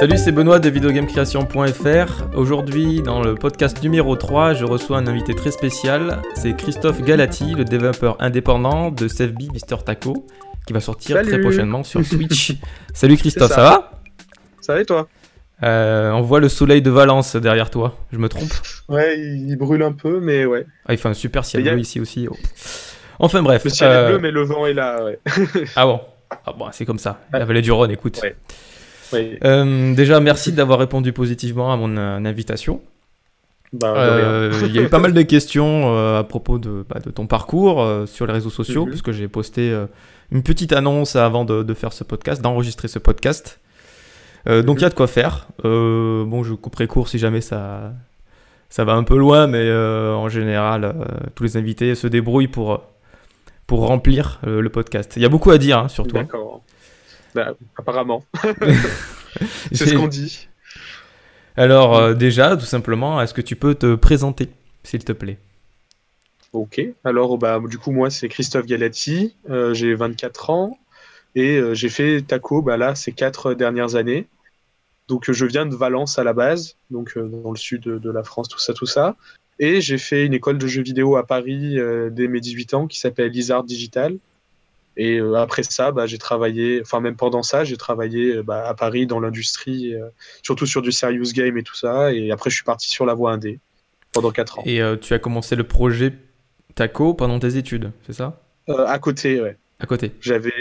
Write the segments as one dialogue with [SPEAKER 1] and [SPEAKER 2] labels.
[SPEAKER 1] Salut, c'est Benoît de videogamecreation.fr. Aujourd'hui, dans le podcast numéro 3, je reçois un invité très spécial. C'est Christophe Galati, le développeur indépendant de SFB Mister Taco, qui va sortir
[SPEAKER 2] Salut.
[SPEAKER 1] très prochainement sur Switch. Salut Christophe, ça.
[SPEAKER 2] ça.
[SPEAKER 1] va?
[SPEAKER 2] Ça va et toi?
[SPEAKER 1] Euh, On voit le soleil de Valence derrière toi, je me trompe?
[SPEAKER 2] Ouais, il brûle un peu, mais ouais.
[SPEAKER 1] Ah, il fait un super ciel bleu ici aussi. oh. Enfin bref.
[SPEAKER 2] Le ciel
[SPEAKER 1] euh,
[SPEAKER 2] est bleu, mais le vent est là, ouais.
[SPEAKER 1] Ah bon, ah bon c'est comme ça. La vallée du Rhône, écoute.
[SPEAKER 2] Ouais.
[SPEAKER 1] Euh, déjà, merci d'avoir répondu positivement à mon euh, invitation.
[SPEAKER 2] Bah.
[SPEAKER 1] Euh, Il y a eu pas mal de questions euh, à propos de, bah, de ton parcours euh, sur les réseaux sociaux,
[SPEAKER 2] Mhm.
[SPEAKER 1] parce que j'ai posté une petite annonce avant de, de faire ce podcast, d'enregistrer ce podcast. Donc il y a de quoi faire. Bon, je couperai court si jamais ça, ça va un peu loin, mais en général, tous les invités se débrouillent pour, pour remplir le podcast. Il y a beaucoup à dire hein, sur toi.
[SPEAKER 2] Bah, apparemment, c'est ce qu'on dit.
[SPEAKER 1] Alors euh, déjà, tout simplement, est-ce que tu peux te présenter, s'il te plaît?
[SPEAKER 2] Ok. Alors, bah, du coup, moi, c'est Christophe Galati. euh, j'ai 24 ans et euh, j'ai fait taco, bah, là, ces quatre dernières années. Donc, je viens de Valence à la base, donc dans le sud de, de la France, tout ça, tout ça. Et j'ai fait une école de jeux vidéo à Paris dès mes 18 ans qui s'appelle Lizard Digital. Et euh, après ça, bah, j'ai travaillé, enfin même pendant ça, j'ai travaillé euh, bah, à Paris dans l'industrie, euh, surtout sur du serious game et tout ça. Et après, je suis parti sur la voie indé pendant 4 ans.
[SPEAKER 1] Et tu as commencé le projet Taco pendant tes études, c'est ça?
[SPEAKER 2] À côté, ouais.
[SPEAKER 1] À côté.
[SPEAKER 2] J'avais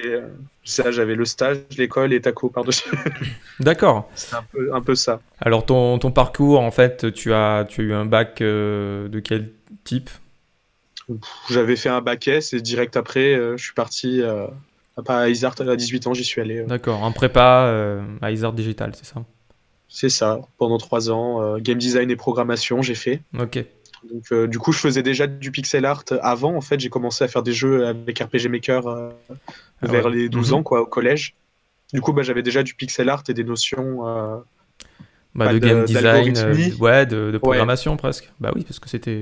[SPEAKER 2] ça, j'avais le stage, l'école et taco par-dessus.
[SPEAKER 1] D'accord.
[SPEAKER 2] C'est un peu, un peu ça.
[SPEAKER 1] Alors ton, ton parcours, en fait, tu as, tu as eu un bac euh, de quel type?
[SPEAKER 2] J'avais fait un bac S et direct après, euh, je suis parti euh, à Isart à 18 ans, j'y suis allé. euh.
[SPEAKER 1] D'accord. En prépa à Isard Digital, c'est ça?
[SPEAKER 2] C'est ça, pendant trois ans. game design et programmation, j'ai fait.
[SPEAKER 1] Ok.
[SPEAKER 2] Donc, euh, du coup, je faisais déjà du pixel art avant. En fait, j'ai commencé à faire des jeux avec RPG Maker euh,
[SPEAKER 1] Ah
[SPEAKER 2] vers
[SPEAKER 1] ouais.
[SPEAKER 2] les 12
[SPEAKER 1] Mhm.
[SPEAKER 2] ans, quoi, au collège. Du coup, bah, j'avais déjà du pixel art et des notions. euh,
[SPEAKER 1] Bah, de
[SPEAKER 2] de-
[SPEAKER 1] game design, ouais, de, de programmation presque. Bah oui, parce que c'était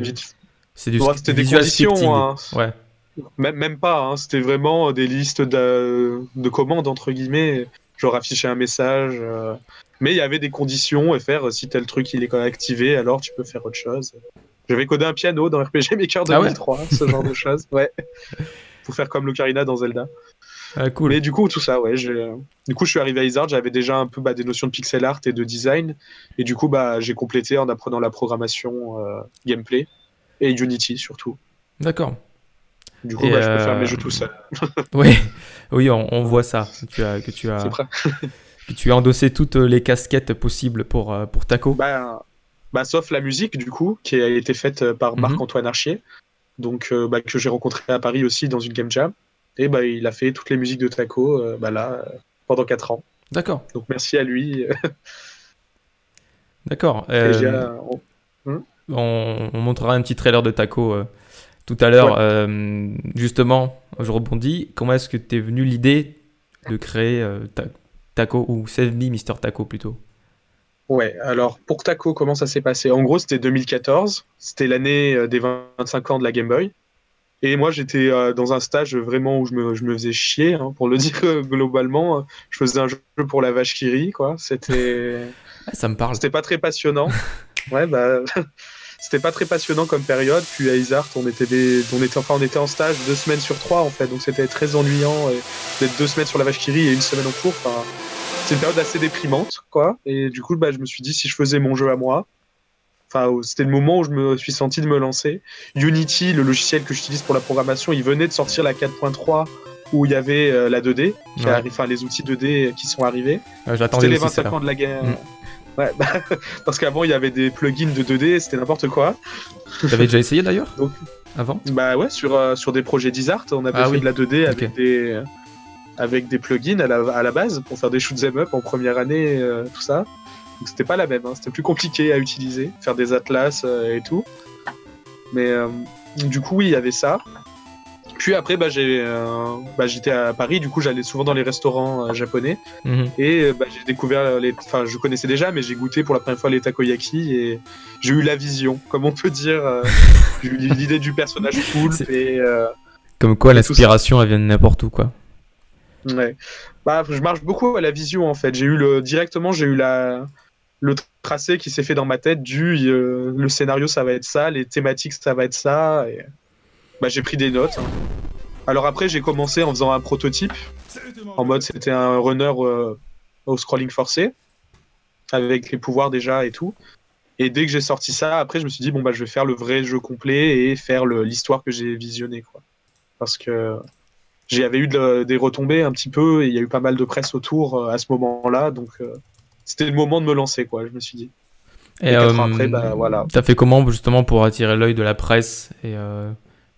[SPEAKER 1] c'est du
[SPEAKER 2] Ouais, c'était des conditions. hein.
[SPEAKER 1] Ouais.
[SPEAKER 2] Même, même pas, hein, c'était vraiment des listes de, de commandes, entre guillemets, genre afficher un message. euh, Mais il y avait des conditions et faire, euh, si tel truc il est activé, alors tu peux faire autre chose. J'avais codé un piano dans RPG Maker
[SPEAKER 1] Ah ouais
[SPEAKER 2] 2003, ce genre de choses. Ouais. Pour faire comme l'Ocarina dans Zelda.
[SPEAKER 1] Ah, cool.
[SPEAKER 2] Mais du coup, tout ça, ouais. Du coup, je suis arrivé à Isard, j'avais déjà un peu bah, des notions de pixel art et de design. Et du coup, bah, j'ai complété en apprenant la programmation, euh, gameplay et Unity surtout.
[SPEAKER 1] D'accord.
[SPEAKER 2] Du coup, bah, je peux
[SPEAKER 1] euh,
[SPEAKER 2] faire mes jeux tout seul.
[SPEAKER 1] Oui, oui, on, on voit ça. Tu as, que tu as, que tu as endossé toutes les casquettes possibles pour euh, pour Taco.
[SPEAKER 2] Bah, bah, sauf la musique, du coup, qui a été faite euh, par
[SPEAKER 1] Mhm.
[SPEAKER 2] Marc-Antoine Archier, donc, euh, bah, que j'ai rencontré à Paris aussi dans une game jam. Et bah, il a fait toutes les musiques de Taco euh, bah, là, euh, pendant 4 ans.
[SPEAKER 1] D'accord.
[SPEAKER 2] Donc merci à lui.
[SPEAKER 1] D'accord. Euh,
[SPEAKER 2] euh, on-
[SPEAKER 1] on, on montrera un petit trailer de Taco euh, tout à l'heure. Euh, justement, je rebondis. Comment est-ce que t'es venu l'idée de créer euh, Ta- Taco ou Save Me Mister Taco plutôt?
[SPEAKER 2] Ouais, alors pour Taco, comment ça s'est passé? En gros, c'était 2014, c'était l'année des 25 ans de la Game Boy. Et moi, j'étais dans un stage vraiment où je me, je me faisais chier, hein, pour le dire globalement. Je faisais un jeu pour la vache qui rit, quoi. C'était.
[SPEAKER 1] Ah, Ça me parle.
[SPEAKER 2] C'était pas très passionnant. Ouais, bah, c'était pas très passionnant comme période. Puis à Isart, on était des, on était, enfin, on était en stage deux semaines sur trois en fait, donc c'était très ennuyant et d'être deux semaines sur la vache qui rit et une semaine en cours. Enfin, c'est une période assez déprimante, quoi. Et du coup, bah, je me suis dit si je faisais mon jeu à moi. Enfin, c'était le moment où je me suis senti de me lancer. Unity, le logiciel que j'utilise pour la programmation, il venait de sortir la 4.3 où il y avait euh, la 2D, qui
[SPEAKER 1] Ouais.
[SPEAKER 2] arrive, enfin les outils 2D qui sont arrivés.
[SPEAKER 1] Euh,
[SPEAKER 2] C'était les
[SPEAKER 1] aussi
[SPEAKER 2] 25
[SPEAKER 1] ça.
[SPEAKER 2] ans de la guerre.
[SPEAKER 1] Mm.
[SPEAKER 2] Ouais, bah, parce qu'avant il y avait des plugins de 2D, c'était n'importe quoi.
[SPEAKER 1] T'avais déjà essayé d'ailleurs
[SPEAKER 2] Donc-
[SPEAKER 1] Avant?
[SPEAKER 2] Bah ouais, sur, euh, sur des projets d'Isart, on avait
[SPEAKER 1] Ah
[SPEAKER 2] fait
[SPEAKER 1] oui.
[SPEAKER 2] de la 2D avec des avec des plugins à la, à la base pour faire des shoot 'em up en première année, euh, tout ça. Donc c'était pas la même, hein, c'était plus compliqué à utiliser, faire des atlas euh, et tout. Mais euh, du coup, oui, il y avait ça. Puis après, bah, j'ai, euh, bah, j'étais à Paris, du coup, j'allais souvent dans les restaurants euh, japonais.
[SPEAKER 1] Mhm.
[SPEAKER 2] Et euh, bah, j'ai découvert les. Enfin, je connaissais déjà, mais j'ai goûté pour la première fois les takoyaki et j'ai eu la vision, comme on peut dire. euh, j'ai eu l'idée du personnage poulpe et.
[SPEAKER 1] Comme quoi l'inspiration elle vient de n'importe où quoi.
[SPEAKER 2] Ouais. Bah, je marche beaucoup à la vision en fait. J'ai eu le directement, j'ai eu la le tracé qui s'est fait dans ma tête du euh, le scénario ça va être ça, les thématiques ça va être ça. Et... Bah, j'ai pris des notes. hein. Alors après j'ai commencé en faisant un prototype en mode c'était un runner euh, au scrolling forcé avec les pouvoirs déjà et tout. Et dès que j'ai sorti ça, après je me suis dit bon bah je vais faire le vrai jeu complet et faire l'histoire que j'ai visionnée quoi. Parce que j'avais eu de- des retombées un petit peu et il y a eu pas mal de presse autour euh, à ce moment-là donc euh, c'était le moment de me lancer quoi. Je me suis dit. Et après, bah, voilà.
[SPEAKER 1] T'as fait comment justement pour attirer l'œil de la presse et euh,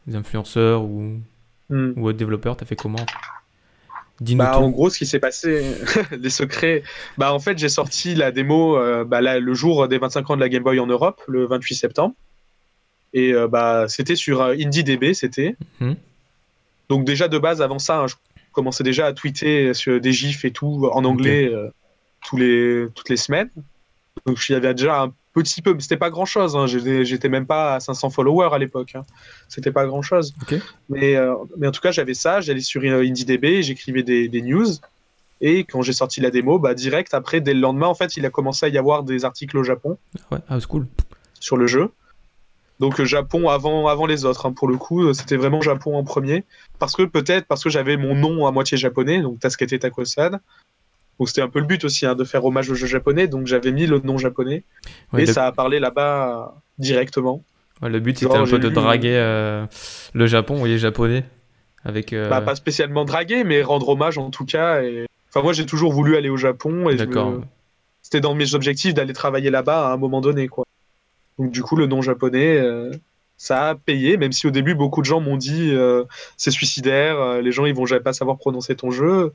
[SPEAKER 1] des influenceurs ou,
[SPEAKER 2] Hmm.
[SPEAKER 1] ou autres développeurs T'as fait comment?
[SPEAKER 2] Bah, en gros, ce qui s'est passé, les secrets. Bah, en fait, j'ai sorti la démo euh, bah, là, le jour des 25 ans de la Game Boy en Europe, le 28 septembre. Et euh, bah, c'était sur euh, IndieDB, c'était.
[SPEAKER 1] Mhm.
[SPEAKER 2] Donc, déjà de base, avant ça, hein, je commençais déjà à tweeter sur des gifs et tout en anglais euh, tous les, toutes les semaines. Donc, il y avait déjà un petit peu, mais c'était pas grand chose. J'étais j'étais même pas à 500 followers à l'époque. hein. C'était pas grand chose. Mais, euh, mais en tout cas, j'avais ça. J'allais sur euh, IndieDB, j'écrivais des, des news. Et quand j'ai sorti la démo, bah, direct après, dès le lendemain, en fait, il a commencé à y avoir des articles au Japon
[SPEAKER 1] Ouais, ah, c'est cool.
[SPEAKER 2] sur le jeu. Donc euh, Japon avant, avant les autres, hein, pour le coup, c'était vraiment Japon en premier. Parce que peut-être parce que j'avais mon nom à moitié japonais, donc Tasukete Takosan. Donc c'était un peu le but aussi hein, de faire hommage au jeu japonais, donc j'avais mis le nom japonais.
[SPEAKER 1] Ouais,
[SPEAKER 2] et
[SPEAKER 1] le,
[SPEAKER 2] ça a parlé là-bas directement.
[SPEAKER 1] ouais, le but c'était un peu de draguer euh, le Japon les Japonais avec. euh,
[SPEAKER 2] Bah, pas spécialement draguer, mais rendre hommage en tout cas. Et... Enfin, moi j'ai toujours voulu aller au Japon. et me- C'était dans mes objectifs d'aller travailler là-bas à un moment donné. quoi. Donc du coup, le nom japonais, euh, ça a payé, même si au début, beaucoup de gens m'ont dit euh, c'est suicidaire, euh, les gens ils vont jamais pas savoir prononcer ton jeu.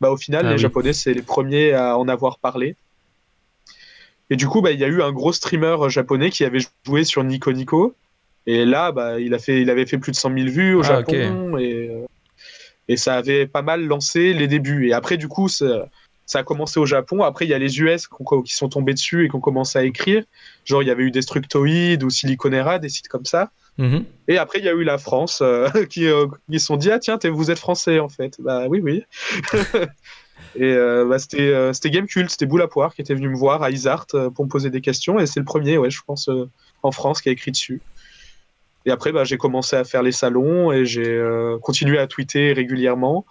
[SPEAKER 2] Bah, au final,
[SPEAKER 1] Ah
[SPEAKER 2] les
[SPEAKER 1] oui.
[SPEAKER 2] Japonais, c'est les premiers à en avoir parlé. Et du coup, bah, il y a eu un gros streamer japonais qui avait joué sur Nico Nico. Et là, bah, il, a fait, il avait fait plus de 100 000 vues au
[SPEAKER 1] Ah,
[SPEAKER 2] Japon. Et, euh, et ça avait pas mal lancé les débuts. Et après, du coup, ça, ça a commencé au Japon. Après, il y a les US qui sont tombés dessus et qui ont commencé à écrire. Genre, il y avait eu Destructoid ou Siliconera, des sites comme ça.
[SPEAKER 1] Mhm.
[SPEAKER 2] Et après, il y a eu la France euh, qui, euh, qui se sont dit Ah, tiens, vous êtes français en fait. Bah oui, oui. et euh, bah, c'était euh, c'était Gamecult, c'était Boule à Poire qui était venu me voir à Isart euh, pour me poser des questions. Et c'est le premier, ouais, je pense, en France qui a écrit dessus. Et après, bah, j'ai commencé à faire les salons et j'ai continué à tweeter régulièrement.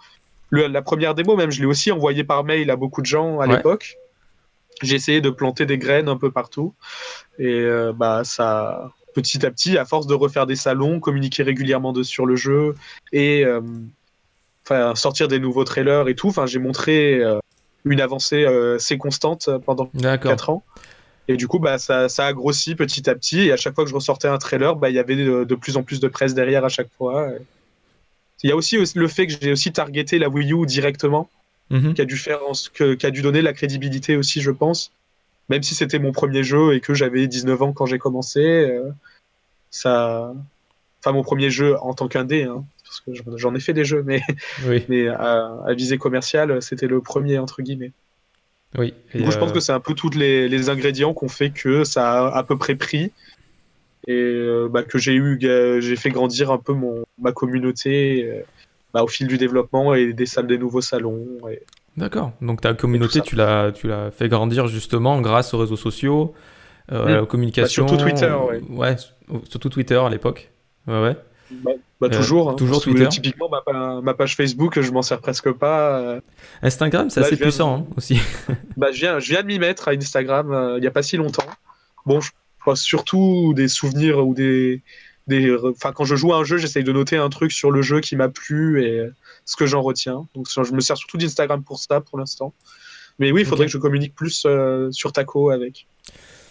[SPEAKER 2] Le- la première démo, même, je l'ai aussi envoyée par mail à beaucoup de gens à
[SPEAKER 1] Ouais.
[SPEAKER 2] l'époque. J'ai essayé de planter des graines un peu partout. Et bah, ça, petit à petit, à force de refaire des salons, communiquer régulièrement de, sur le jeu et euh, enfin, sortir des nouveaux trailers et tout, enfin, j'ai montré euh, une avancée euh, assez constante pendant
[SPEAKER 1] D'accord.
[SPEAKER 2] 4 ans. Et du coup, bah, ça, ça a grossi petit à petit. Et à chaque fois que je ressortais un trailer, bah, il y avait de, de plus en plus de presse derrière à chaque fois. Il y a aussi le fait que j'ai aussi targeté la Wii U directement,
[SPEAKER 1] Mhm.
[SPEAKER 2] qui a dû faire en ce que- qui a dû donner la crédibilité aussi, je pense. Même si c'était mon premier jeu et que j'avais 19 ans quand j'ai commencé, euh, ça, enfin mon premier jeu en tant qu'indé, hein, parce que j'en- ai fait des jeux, mais
[SPEAKER 1] Oui,
[SPEAKER 2] mais à, à visée commerciale, c'était le premier entre guillemets.
[SPEAKER 1] oui. Et,
[SPEAKER 2] coup, je pense
[SPEAKER 1] euh,
[SPEAKER 2] que c'est un peu tous les, les ingrédients qu'on fait que ça a à peu près pris et euh, bah, que j'ai eu, j'ai fait grandir un peu mon ma communauté bah, au fil du développement et des salles des nouveaux salons. et-
[SPEAKER 1] D'accord. Donc ta communauté, tu l'as, tu l'as fait grandir justement grâce aux réseaux sociaux, euh, à la
[SPEAKER 2] Mm.
[SPEAKER 1] communication.
[SPEAKER 2] Bah, surtout Twitter, ouais.
[SPEAKER 1] Ouais, surtout Twitter à l'époque. Ouais, ouais.
[SPEAKER 2] Bah, bah,
[SPEAKER 1] Euh,
[SPEAKER 2] toujours. hein,
[SPEAKER 1] toujours Twitter.
[SPEAKER 2] Typiquement, ma, pa- ma page Facebook, je m'en sers presque pas. euh,
[SPEAKER 1] Instagram, c'est assez
[SPEAKER 2] de-
[SPEAKER 1] puissant hein, aussi.
[SPEAKER 2] bah, je viens, je viens de m'y mettre à Instagram euh, il n'y a pas si longtemps. Bon, je poste surtout des souvenirs ou des. Des enfin, quand je joue à un jeu, j'essaye de noter un truc sur le jeu qui m'a plu et ce que j'en retiens. Donc, je me sers surtout d'Instagram pour ça pour l'instant. Mais oui, il faudrait que je communique plus euh, sur Taco avec.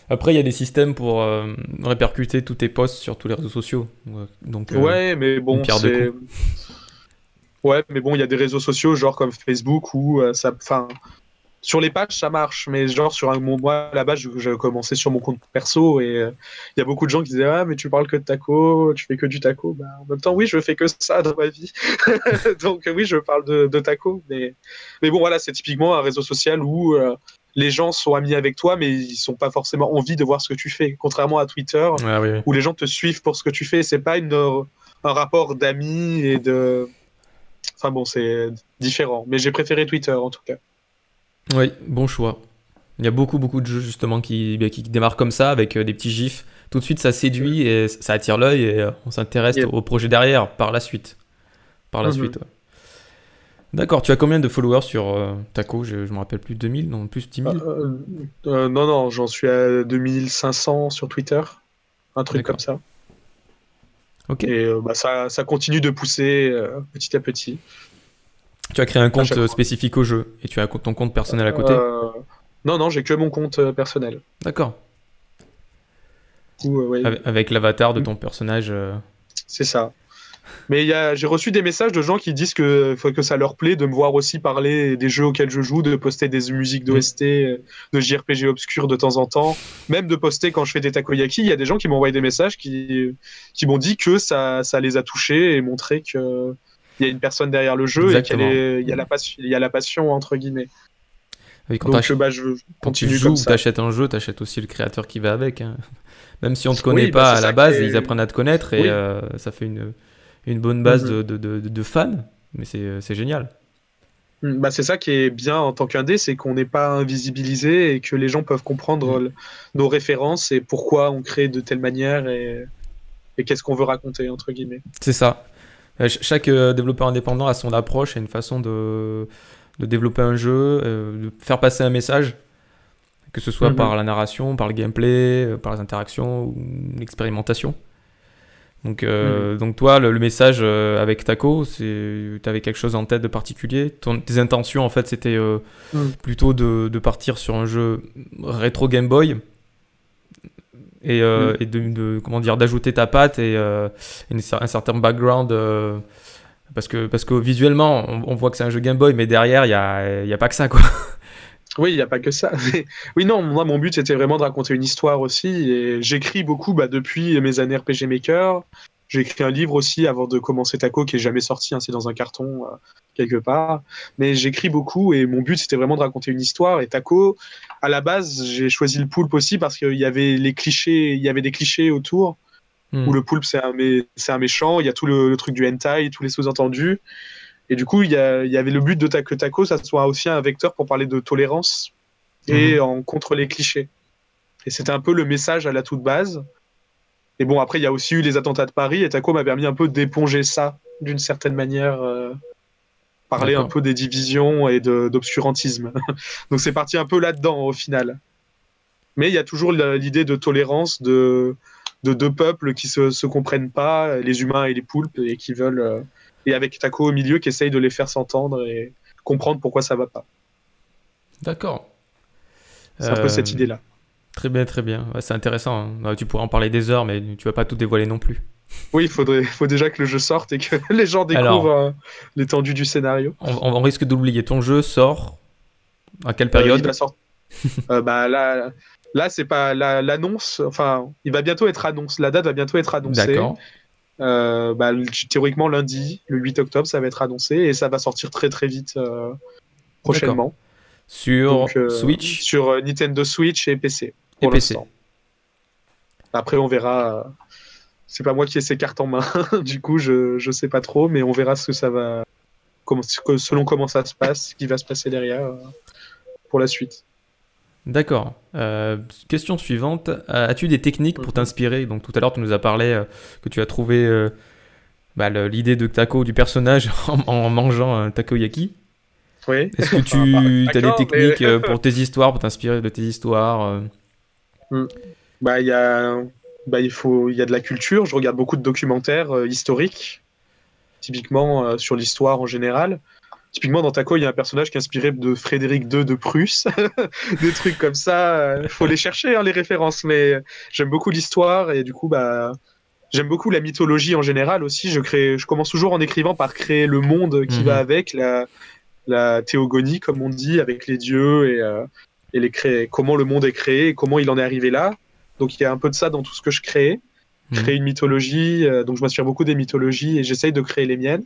[SPEAKER 1] Après, il y a des systèmes pour euh, répercuter tous tes posts sur tous les réseaux sociaux. Ouais, Donc, euh,
[SPEAKER 2] Ouais, mais bon, c'est. Ouais, mais bon, il y a des réseaux sociaux, genre comme Facebook, où ça. Enfin, sur les pages, ça marche, mais genre sur un. mon- Moi, là-bas, je- j'ai commencé sur mon compte perso et euh, il y a beaucoup de gens qui disaient Ah, mais tu parles que de taco, tu fais que du taco. Bah, en même temps, oui, je fais que ça dans ma vie. Donc, euh, oui, je parle de, de taco. Mais... mais bon, voilà, c'est typiquement un réseau social où. euh, les gens sont amis avec toi, mais ils sont pas forcément envie de voir ce que tu fais. Contrairement à Twitter,
[SPEAKER 1] oui, oui.
[SPEAKER 2] où les gens te suivent pour ce que tu fais. C'est pas une, un rapport d'amis et de Enfin bon, c'est différent. Mais j'ai préféré Twitter en tout cas.
[SPEAKER 1] Oui, bon choix. Il y a beaucoup, beaucoup de jeux justement qui, bah, qui démarrent comme ça, avec euh, des petits gifs. Tout de suite, ça séduit et ça attire l'œil et euh, on s'intéresse au projet derrière par la suite. Par la mhm. suite, D'accord, tu as combien de followers sur euh, Taco? Je ne me rappelle plus, 2000 Non, plus 10 000
[SPEAKER 2] Non, non, j'en suis à 2500 sur Twitter. Un truc comme ça. Ok. Et bah, ça, ça, continue de pousser petit à petit.
[SPEAKER 1] Tu as créé un compte spécifique au jeu et tu as ton compte personnel à côté?
[SPEAKER 2] Non, non, j'ai que mon compte euh, personnel.
[SPEAKER 1] D'accord. Euh, avec l'avatar de ton personnage. Euh.
[SPEAKER 2] C'est ça. Mais j'ai reçu des messages de gens qui disent que, que ça leur plaît de me voir aussi parler des jeux auxquels je joue, de poster des musiques d'OST, mm. de JRPG obscurs de temps en temps, même de poster quand je fais des takoyaki. Il y a des gens qui m'ont envoyé des messages qui, qui m'ont dit que ça, ça les a touchés et montré qu'il y a une personne derrière le jeu et qu'il y, a la il y a la passion, entre guillemets.
[SPEAKER 1] quand, bah, quand tu joues tu achètes un jeu, tu achètes aussi le créateur qui va avec. Hein. Même si on ne te connaît bah, pas à la base, ils apprennent à te connaître et euh, ça fait une, une bonne base mhm. de, de, de, fans. Mais c'est génial.
[SPEAKER 2] Mm, bah, c'est ça qui est bien en tant qu'indé, c'est qu'on n'est pas invisibilisé et que les gens peuvent comprendre mm. nos références et pourquoi on crée de telle manière et, et qu'est-ce qu'on veut raconter, entre guillemets.
[SPEAKER 1] C'est ça. Euh, chaque euh, développeur indépendant a son approche et une façon de, de développer un jeu, euh, de faire passer un message, que ce soit mhm. par la narration, par le gameplay, par les interactions ou l'expérimentation. Donc, euh, mhm. donc toi, le, message avec Taco, tu avais quelque chose en tête de particulier? Tes intentions, en fait, c'était mhm. plutôt de, de, partir sur un jeu rétro Game Boy? Et, et de, comment dire d'ajouter ta patte et, un certain background parce que, parce que visuellement, on, voit que c'est un jeu Game Boy, mais derrière, il n'y a, y a pas que ça, quoi.
[SPEAKER 2] Oui, il n'y a pas que ça. oui, non, moi, mon but, c'était vraiment de raconter une histoire aussi. Et j'écris beaucoup bah, depuis mes années RPG Maker. J'ai écrit un livre aussi avant de commencer Taco, qui est jamais sorti, hein, c'est dans un carton euh, quelque part. Mais j'écris beaucoup et mon but, c'était vraiment de raconter une histoire. Et Taco, à la base, j'ai choisi le poulpe aussi parce qu'il y avait les clichés, il y avait des clichés autour où hmm. le poulpe c'est un, un, méchant, il y a tout le, truc du hentai, tous les sous-entendus. Et du coup, il y, y, avait le but de que Taco, ça soit aussi un vecteur pour parler de tolérance et hmm. en contre les clichés. Et c'était un peu le message à la toute base. Et bon, après, il y a aussi eu les attentats de Paris, et Taco m'a permis un peu d'éponger ça d'une certaine manière. Euh, parler un peu des divisions et d'obscurantisme. Donc c'est parti un peu là-dedans au final. Mais il y a toujours l'idée de tolérance, de, de deux peuples qui se, se comprennent pas, les humains et les poulpes, et qui veulent. Euh, et avec Taco au milieu qui essaye de les faire s'entendre et comprendre pourquoi ça va pas.
[SPEAKER 1] D'accord.
[SPEAKER 2] C'est un peu cette euh, idée-là.
[SPEAKER 1] Très bien, très bien. c'est intéressant. Hein. Tu pourrais en parler des heures, mais tu vas pas tout dévoiler non plus.
[SPEAKER 2] Oui, il faudrait, faut déjà que le jeu sorte et que les gens découvrent euh, l'étendue du scénario.
[SPEAKER 1] On, risque d'oublier. Ton jeu sort à quelle période
[SPEAKER 2] bah, là, Là, c'est pas l'annonce. enfin, il va bientôt être annoncé. La date va bientôt être annoncée. D'accord. Euh, bah, théoriquement, lundi, le 8 octobre, ça va être annoncé et ça va sortir très très vite euh, prochainement.
[SPEAKER 1] Sur euh, Switch
[SPEAKER 2] Sur Nintendo Switch et PC. Et PC. Après, on verra. C'est pas moi qui ai ces cartes en main, du coup, je, je sais pas trop, mais on verra ce que ça va. Comment, selon comment ça se passe, ce qui va se passer derrière pour la suite.
[SPEAKER 1] D'accord. Euh, question suivante. As-tu des techniques pour mhm. t'inspirer? Donc tout à l'heure, tu nous as parlé euh, que tu as trouvé euh, bah, l'idée de taco du personnage en, mangeant un takoyaki.
[SPEAKER 2] Oui.
[SPEAKER 1] Est-ce que tu as des techniques pour tes histoires, pour t'inspirer de tes histoires
[SPEAKER 2] hmm. Bah, il y a, bah, il faut, y a de la culture. Je regarde beaucoup de documentaires historiques, typiquement sur l'histoire en général. Typiquement, dans Taco, il y a un personnage qui est inspiré de Frédéric II de Prusse. des trucs comme ça. Il faut les chercher, hein, les références. Mais j'aime beaucoup l'histoire et du coup, bah, j'aime beaucoup la mythologie en général aussi. Je, crée, je commence toujours en écrivant par créer le monde qui va mhm. avec, la, la, théogonie, comme on dit, avec les dieux et, euh, et les créer, comment le monde est créé et comment il en est arrivé là. Donc il y a un peu de ça dans tout ce que je crée. Créer une mythologie, euh, donc je m'inspire beaucoup des mythologies et j'essaye de créer les miennes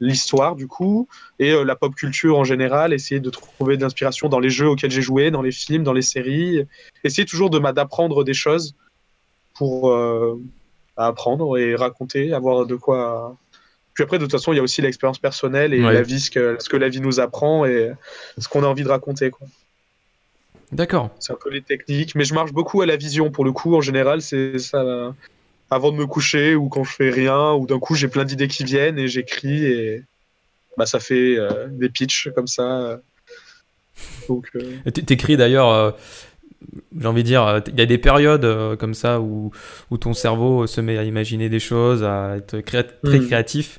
[SPEAKER 2] l'histoire du coup et euh, la pop culture en général, essayer de trouver de l'inspiration dans les jeux auxquels j'ai joué, dans les films, dans les séries, essayer toujours de d'apprendre des choses pour euh, apprendre et raconter, avoir de quoi Puis après, de toute façon, il y a aussi l'expérience personnelle et
[SPEAKER 1] Ouais.
[SPEAKER 2] la vie, ce que, ce que la vie nous apprend et ce qu'on a envie de raconter. Quoi.
[SPEAKER 1] D'accord.
[SPEAKER 2] C'est un peu les techniques, mais je marche beaucoup à la vision pour le coup. En général, c'est ça. Avant de me coucher ou quand je fais rien, ou d'un coup j'ai plein d'idées qui viennent et j'écris et bah, ça fait euh, des pitchs comme ça. Donc, euh,
[SPEAKER 1] T'écris d'ailleurs, euh, j'ai envie de dire, euh, il y a des périodes comme ça où, où ton cerveau se met à imaginer des choses, à être très
[SPEAKER 2] Mm.
[SPEAKER 1] créatif.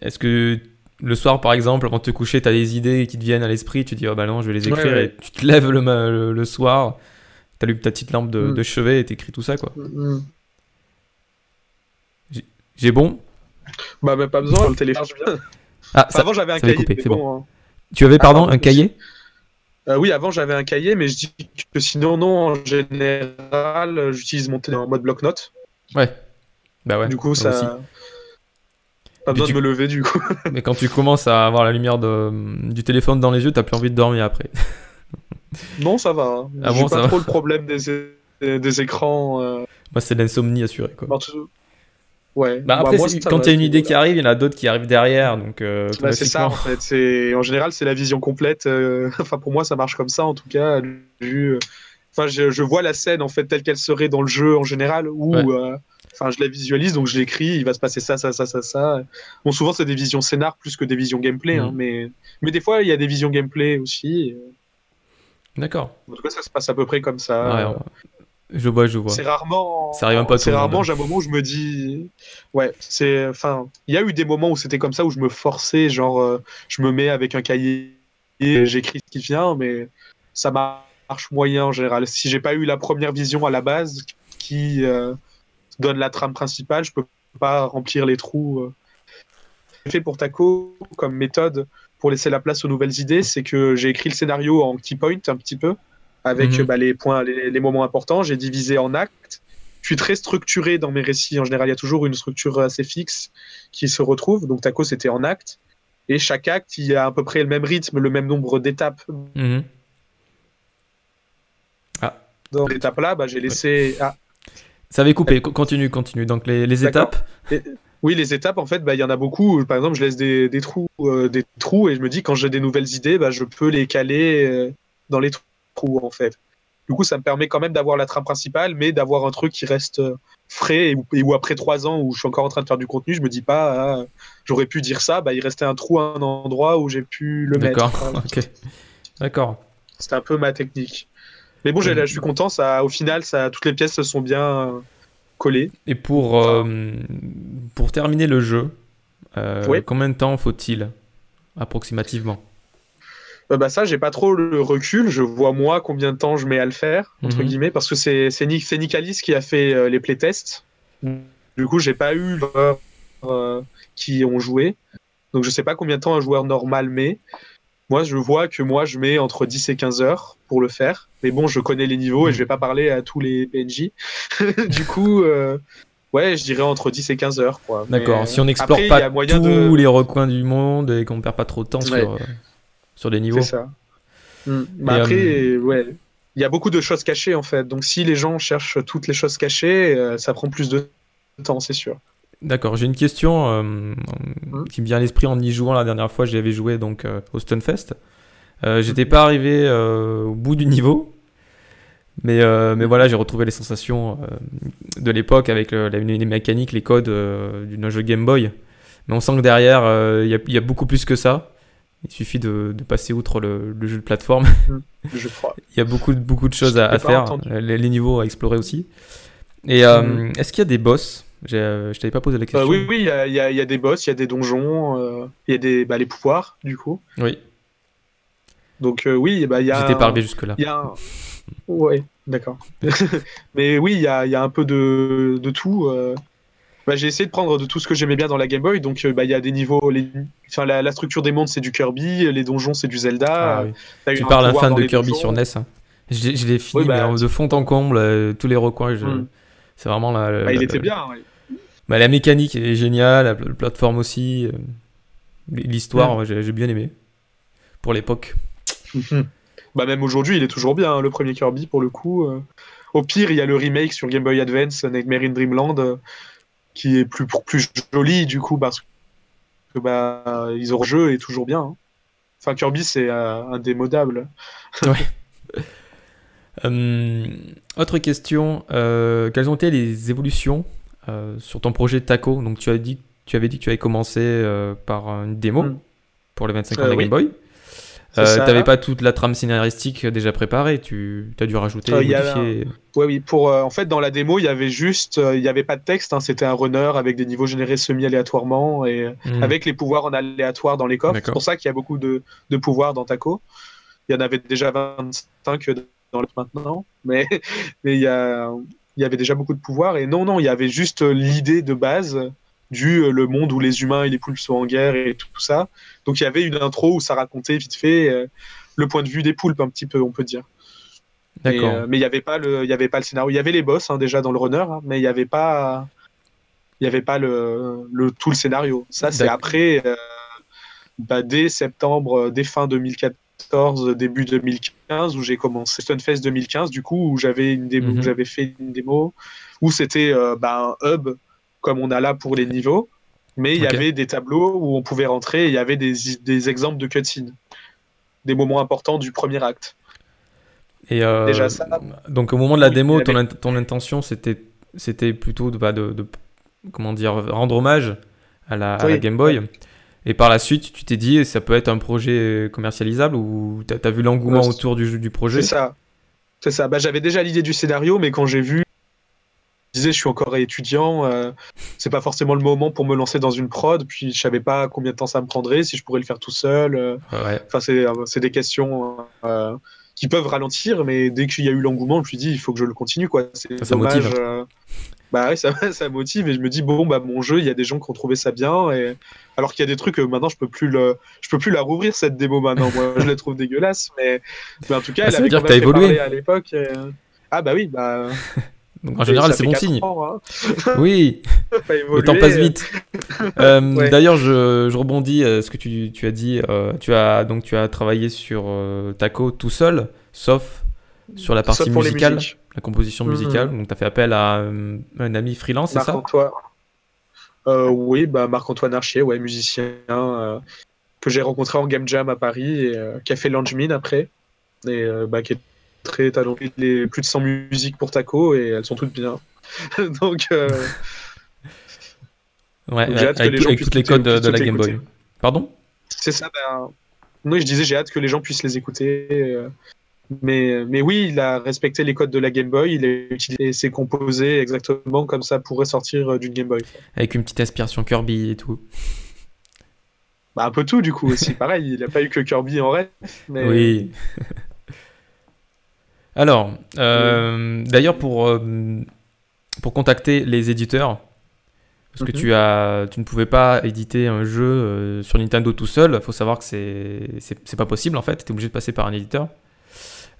[SPEAKER 1] Est-ce que le soir, par exemple, avant de te coucher, tu as des idées qui te viennent à l'esprit, tu dis, oh bah non, je vais les écrire,
[SPEAKER 2] ouais.
[SPEAKER 1] et tu te lèves le, le, le soir, tu allumes ta petite lampe de,
[SPEAKER 2] Mm.
[SPEAKER 1] de chevet et t'écris tout ça, quoi.
[SPEAKER 2] mm,
[SPEAKER 1] J'ai bon?
[SPEAKER 2] Bah, mais pas besoin, le téléphone. bien.
[SPEAKER 1] Ah, ça-
[SPEAKER 2] avant j'avais un cahier.
[SPEAKER 1] coupé,
[SPEAKER 2] bon, hein.
[SPEAKER 1] tu avais, pardon, un cahier?
[SPEAKER 2] Euh, oui, avant j'avais un cahier, mais je dis que sinon, non, en général, j'utilise mon téléphone en mode bloc-notes.
[SPEAKER 1] Ouais. Bah ouais.
[SPEAKER 2] du coup, ça.
[SPEAKER 1] aussi.
[SPEAKER 2] Pas besoin
[SPEAKER 1] tu-
[SPEAKER 2] de me lever, du coup.
[SPEAKER 1] Mais quand tu commences à avoir la lumière de, du téléphone dans les yeux, t'as plus envie de dormir après.
[SPEAKER 2] non, ça va. Hein.
[SPEAKER 1] Ah
[SPEAKER 2] J'ai
[SPEAKER 1] bon,
[SPEAKER 2] pas
[SPEAKER 1] ça va
[SPEAKER 2] trop le problème des, des, des écrans. euh,
[SPEAKER 1] Moi, c'est l'insomnie assurée, quoi.
[SPEAKER 2] tout- Ouais.
[SPEAKER 1] Bah après,
[SPEAKER 2] moi,
[SPEAKER 1] c'est-
[SPEAKER 2] ça
[SPEAKER 1] quand il y a une idée qui arrive, il y en a d'autres qui arrivent derrière, donc euh,
[SPEAKER 2] Bah, c'est ça en fait. En général c'est la vision complète. euh, Enfin pour moi ça marche comme ça en tout cas. Vu, euh, enfin je, je vois la scène en fait telle qu'elle serait dans le jeu en général ou
[SPEAKER 1] Ouais.
[SPEAKER 2] euh, enfin je la visualise donc je l'écris. Il va se passer ça ça ça ça ça. Bon souvent c'est des visions scénar plus que des visions gameplay. hein,
[SPEAKER 1] Mhm.
[SPEAKER 2] mais mais des fois il y a des visions gameplay aussi. et,
[SPEAKER 1] D'accord.
[SPEAKER 2] En tout cas ça se passe à peu près comme ça.
[SPEAKER 1] Ouais,
[SPEAKER 2] Euh,
[SPEAKER 1] Je vois, je vois.
[SPEAKER 2] C'est rarement.
[SPEAKER 1] Ça arrive un peu à tout
[SPEAKER 2] C'est rarement, j'ai un moment où je me dis. Ouais, c'est. Enfin, il y a eu des moments où c'était comme ça, où je me forçais, genre, euh, je me mets avec un cahier et j'écris ce qui vient, mais ça marche moyen en général. Si j'ai pas eu la première vision à la base qui euh, donne la trame principale, je peux pas remplir les trous. euh. J'ai fait pour Taco comme méthode pour laisser la place aux nouvelles idées, c'est que j'ai écrit le scénario en key point un petit peu avec
[SPEAKER 1] Mhm.
[SPEAKER 2] bah, les points, les, les moments importants. J'ai divisé en actes. Je suis très structuré dans mes récits. En général, il y a toujours une structure assez fixe qui se retrouve. Donc Taco, c'était en actes. Et chaque acte, il y a à peu près le même rythme, le même nombre d'étapes.
[SPEAKER 1] Mhm.
[SPEAKER 2] Dans l'étape là, bah, j'ai laissé. Ah,
[SPEAKER 1] Ça avait coupé. Co- Continue, continue. Donc les, étapes?
[SPEAKER 2] Oui, les étapes, en fait, bah, il y en a beaucoup. Par exemple, je laisse des, des trous, euh, des trous, et je me dis quand j'ai des nouvelles idées, bah, je peux les caler euh, dans les trous, en fait. Du coup, ça me permet quand même d'avoir la trame principale, mais d'avoir un truc qui reste euh, frais et où, et où après trois ans où je suis encore en train de faire du contenu, je me dis pas, ah, j'aurais pu dire ça, bah, il restait un trou à un endroit où j'ai pu le mettre.
[SPEAKER 1] D'accord. Ok. D'accord.
[SPEAKER 2] C'était un peu ma technique. Mais bon, je suis content. Ça, au final, ça, toutes les pièces se sont bien euh, collées.
[SPEAKER 1] Et pour, euh, pour terminer le jeu, euh,
[SPEAKER 2] Oui.
[SPEAKER 1] combien de temps faut-il approximativement?
[SPEAKER 2] Euh, bah ça, j'ai pas trop le recul. Je vois moi combien de temps je mets à le faire entre
[SPEAKER 1] Mhm.
[SPEAKER 2] guillemets parce que c'est Nick, c'est Nicalis qui a fait les playtests. Du coup, j'ai pas eu qui ont joué, donc je sais pas combien de temps un joueur normal met. Moi, je vois que moi, je mets entre 10 et 15 heures pour le faire. Mais bon, je connais les niveaux et je vais pas parler à tous les PNJ. du coup, euh, ouais, je dirais entre 10 et 15 heures. quoi.
[SPEAKER 1] D'accord. Si on n'explore
[SPEAKER 2] a
[SPEAKER 1] pas
[SPEAKER 2] moyen
[SPEAKER 1] tous
[SPEAKER 2] de-
[SPEAKER 1] les recoins du monde et qu'on perd pas trop de temps
[SPEAKER 2] Ouais.
[SPEAKER 1] sur, euh, sur les niveaux.
[SPEAKER 2] C'est ça. Mm. Bah
[SPEAKER 1] Et,
[SPEAKER 2] après,
[SPEAKER 1] euh,
[SPEAKER 2] ouais, il y a beaucoup de choses cachées en fait. Donc si les gens cherchent toutes les choses cachées, euh, ça prend plus de temps, c'est sûr.
[SPEAKER 1] D'accord, j'ai une question euh,
[SPEAKER 2] Hum.
[SPEAKER 1] qui me vient à l'esprit en y jouant la dernière fois. J'y avais joué donc euh, au Stunfest. Euh,
[SPEAKER 2] Hum.
[SPEAKER 1] J'étais pas arrivé au bout du niveau, mais, mais voilà, j'ai retrouvé les sensations de l'époque avec le- la- les mécaniques, les codes d'un jeu Game Boy. Mais on sent que derrière, il y, a, il y a beaucoup plus que ça. Il suffit de, de passer outre le, le jeu de plateforme.
[SPEAKER 2] Je crois.
[SPEAKER 1] Il y a beaucoup, de- beaucoup de choses à, faire, les, les niveaux à explorer aussi. Et est-ce qu'il y a des boss euh, Je t'avais pas posé la question.
[SPEAKER 2] Euh, oui, oui, il y a, y y des boss, il y a des donjons, euh, il y a des bah, les pouvoirs du coup.
[SPEAKER 1] Oui,
[SPEAKER 2] Donc euh, oui, bah, il y a.
[SPEAKER 1] j'étais pas arrivé jusque-là.
[SPEAKER 2] Il y a un... Ouais, d'accord. Mais oui, il y a, il y a un peu de, de tout. euh. Bah, j'ai essayé de prendre de tout ce que j'aimais bien dans la Game Boy. Donc, euh, bah, il y a des niveaux. Les... Enfin, la, la structure des mondes, c'est du Kirby. Les donjons, c'est du Zelda.
[SPEAKER 1] Ah oui. Tu parles un fan de Kirby
[SPEAKER 2] donjons.
[SPEAKER 1] sur NES. hein. Je, l'ai- je l'ai fini
[SPEAKER 2] Oui, bah,
[SPEAKER 1] mais de fond en comble, euh, tous les recoins. je-
[SPEAKER 2] Mm.
[SPEAKER 1] C'est vraiment la,
[SPEAKER 2] Bah,
[SPEAKER 1] la-
[SPEAKER 2] il
[SPEAKER 1] la-
[SPEAKER 2] était bien. ouais.
[SPEAKER 1] Bah, la mécanique est géniale, la pla- plateforme aussi. euh, L'histoire, ouais, j'ai bien aimé. Pour l'époque.
[SPEAKER 2] bah, même aujourd'hui, il est toujours bien, hein, le premier Kirby, pour le coup. euh. Au pire, il y a le remake sur Game Boy Advance, Nightmare in Dreamland, euh, qui est plus, plus joli, du coup, parce que bah, ils ont jeu est toujours bien. hein. Enfin, Kirby, c'est euh, indémodable.
[SPEAKER 1] Euh, autre question, euh, quelles ont été les évolutions euh, sur ton projet Taco Donc tu as dit, tu avais dit que tu avais commencé euh, par une démo
[SPEAKER 2] Mm.
[SPEAKER 1] pour les 25 ans
[SPEAKER 2] Euh,
[SPEAKER 1] de
[SPEAKER 2] oui.
[SPEAKER 1] Game Boy.
[SPEAKER 2] Ça.
[SPEAKER 1] T'avais pas toute la trame scénaristique déjà préparée, tu as dû rajouter, modifier.
[SPEAKER 2] Ouais, oui. Pour, en fait, dans la démo, il y avait juste, il y avait pas de texte. hein, C'était un runner avec des niveaux générés semi-aléatoirement et
[SPEAKER 1] Hmm.
[SPEAKER 2] avec les pouvoirs en aléatoire dans les coffres. C'est pour ça qu'il y a beaucoup de, de pouvoirs dans Taco. Il y en avait déjà 25 dans le maintenant, mais mais il y a, il y avait déjà beaucoup de pouvoirs. Et non, non, il y avait juste euh, l'idée de base du euh, le monde où les humains et les poules sont en guerre et tout ça. Donc il y avait une intro où ça racontait vite fait euh, le point de vue des poulpes un petit peu, on peut dire.
[SPEAKER 1] D'accord.
[SPEAKER 2] euh, mais il n'y avait pas le, il y avait pas le scénario. Il y avait les boss hein, déjà dans le runner, hein, mais il n'y avait pas, il y avait pas le, le tout le scénario. Ça c'est après, euh, bah, dès septembre, dès fin 2014, début 2015 où j'ai commencé Stunfest 2015 du coup où j'avais une démo, où j'avais fait une démo où c'était euh, bah, un hub comme on a là pour les niveaux, mais il y avait des tableaux où on pouvait rentrer. et Il y avait des, des exemples de cutscenes, des moments importants du premier acte.
[SPEAKER 1] Et euh,
[SPEAKER 2] déjà ça.
[SPEAKER 1] Donc au moment de la démo, ton, ton intention c'était c'était plutôt de, bah, de, de- comment dire rendre hommage à la, à la
[SPEAKER 2] Oui.
[SPEAKER 1] Game Boy. Et par la suite, tu t'es dit ça peut être un projet commercialisable ou t'as as vu l'engouement
[SPEAKER 2] Ouais,
[SPEAKER 1] autour du, du projet?
[SPEAKER 2] C'est ça. C'est ça. Bah, j'avais déjà l'idée du scénario, mais quand j'ai vu, je disais, je suis encore étudiant, euh, c'est pas forcément le moment pour me lancer dans une prod, puis je savais pas combien de temps ça me prendrait, si je pourrais le faire tout seul. euh.
[SPEAKER 1] Ouais.
[SPEAKER 2] Enfin, c'est euh, c'est des questions euh, qui peuvent ralentir, mais dès qu'il y a eu l'engouement, je me suis dit, il faut que je le continue, quoi. C'est
[SPEAKER 1] Ça, ça
[SPEAKER 2] dommage.
[SPEAKER 1] motive.
[SPEAKER 2] Euh, Bah ouais, ça, ça motive et je me dis bon bah mon jeu, il y a des gens qui ont trouvé ça bien et alors qu'il y a des trucs euh, maintenant je peux plus le, je peux plus la rouvrir cette démo maintenant. Moi je la trouve dégueulasse, mais, mais en tout cas
[SPEAKER 1] Ah,
[SPEAKER 2] elle
[SPEAKER 1] ça veut
[SPEAKER 2] avait
[SPEAKER 1] dire
[SPEAKER 2] quand même
[SPEAKER 1] évolué.
[SPEAKER 2] à l'époque. et- Ah bah oui bah.
[SPEAKER 1] Donc en général, c'est bon signe.
[SPEAKER 2] ans, hein.
[SPEAKER 1] Oui, le temps passe vite. Euh,
[SPEAKER 2] Ouais.
[SPEAKER 1] D'ailleurs, je, je rebondis à ce que tu, tu as dit. euh, tu as donc tu as travaillé sur euh, Taco tout seul, sauf sur la partie
[SPEAKER 2] pour
[SPEAKER 1] musicale, la composition
[SPEAKER 2] Mhm.
[SPEAKER 1] musicale. Donc tu as fait appel à euh, un ami freelance, c'est ça
[SPEAKER 2] Marc-Antoine. Euh, oui, bah Marc-Antoine Archier, ouais, musicien euh, que j'ai rencontré en Game Jam à Paris et qui a fait Langmin après. Et bah, qui est très talentueux. Il plus de 100 musiques pour Taco et elles sont toutes bien. Donc,
[SPEAKER 1] Ouais,
[SPEAKER 2] Donc, j'ai hâte que
[SPEAKER 1] avec,
[SPEAKER 2] les gens
[SPEAKER 1] avec toutes les codes de, la Game Boy. Pardon?
[SPEAKER 2] C'est ça. Ben... Oui, je disais, j'ai hâte que les gens puissent les écouter. Mais, mais oui, il a respecté les codes de la Game Boy. Il a utilisé ses composés exactement comme ça pourrait sortir euh, d'une Game Boy.
[SPEAKER 1] Avec une petite aspiration Kirby et tout.
[SPEAKER 2] Bah, un peu tout, du coup, aussi. Pareil, il n'a pas eu que Kirby en rêve. Mais...
[SPEAKER 1] Oui. Alors, euh, d'ailleurs, pour, euh, pour contacter les éditeurs, parce que
[SPEAKER 2] Mhm.
[SPEAKER 1] tu, as, tu ne pouvais pas éditer un jeu sur Nintendo tout seul, il faut savoir que c'est pas possible en fait, tu es obligé de passer par un éditeur.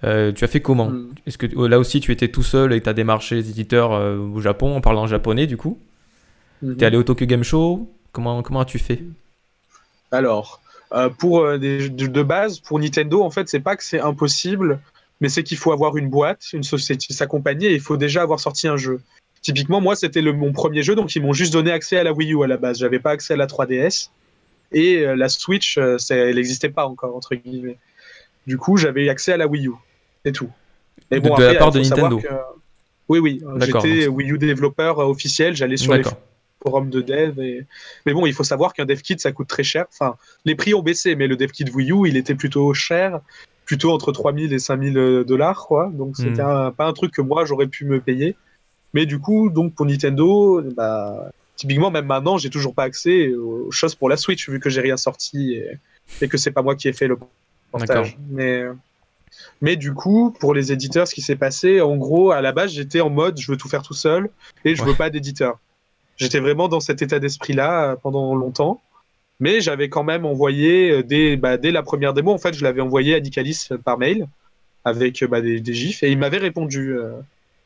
[SPEAKER 1] Euh, tu as fait comment
[SPEAKER 2] Mm.
[SPEAKER 1] Est-ce que euh, là aussi tu étais tout seul et tu as démarché les éditeurs euh, au Japon en parlant japonais du coup
[SPEAKER 2] Mhm.
[SPEAKER 1] T'es allé au Tokyo Game Show Comment, comment as-tu fait
[SPEAKER 2] Alors, euh, pour des- de, base, pour Nintendo, en fait, c'est pas que c'est impossible, mais c'est qu'il faut avoir une boîte, une société s'accompagner, et il faut déjà avoir sorti un jeu. Typiquement, moi, c'était mon premier jeu, donc ils m'ont juste donné accès à la Wii U à la base. J'avais pas accès à la 3DS. Et la Switch, elle n'existait pas encore, entre guillemets. Du coup, j'avais accès à la Wii U. C'est tout. Et
[SPEAKER 1] De- de la part de Nintendo.
[SPEAKER 2] que- Oui, oui.
[SPEAKER 1] D'accord,
[SPEAKER 2] J'étais Wii U développeur euh, officiel. J'allais sur les
[SPEAKER 1] D'accord.
[SPEAKER 2] forum de dev. Et... Mais bon, il faut savoir qu'un dev kit, ça coûte très cher. Enfin, les prix ont baissé, mais le dev kit Wii U, il était plutôt cher, plutôt entre 3000 et 5000 dollars, quoi. Donc, c'était
[SPEAKER 1] Mm.
[SPEAKER 2] un- pas un truc que moi, j'aurais pu me payer. Mais du coup, donc pour Nintendo, bah, typiquement, même maintenant, j'ai toujours pas accès aux choses pour la Switch, vu que j'ai rien sorti et, et que c'est pas moi qui ai fait le portage. Mais, mais du coup, pour les éditeurs, ce qui s'est passé, en gros, à la base, j'étais en mode, je veux tout faire tout seul et je
[SPEAKER 1] Ouais.
[SPEAKER 2] veux pas d'éditeur. J'étais vraiment dans cet état d'esprit-là euh, pendant longtemps. Mais j'avais quand même envoyé, euh, dès, bah, dès la première démo, en fait, je l'avais envoyé à Nicalis euh, par mail avec bah, des, des gifs et il m'avait répondu. euh.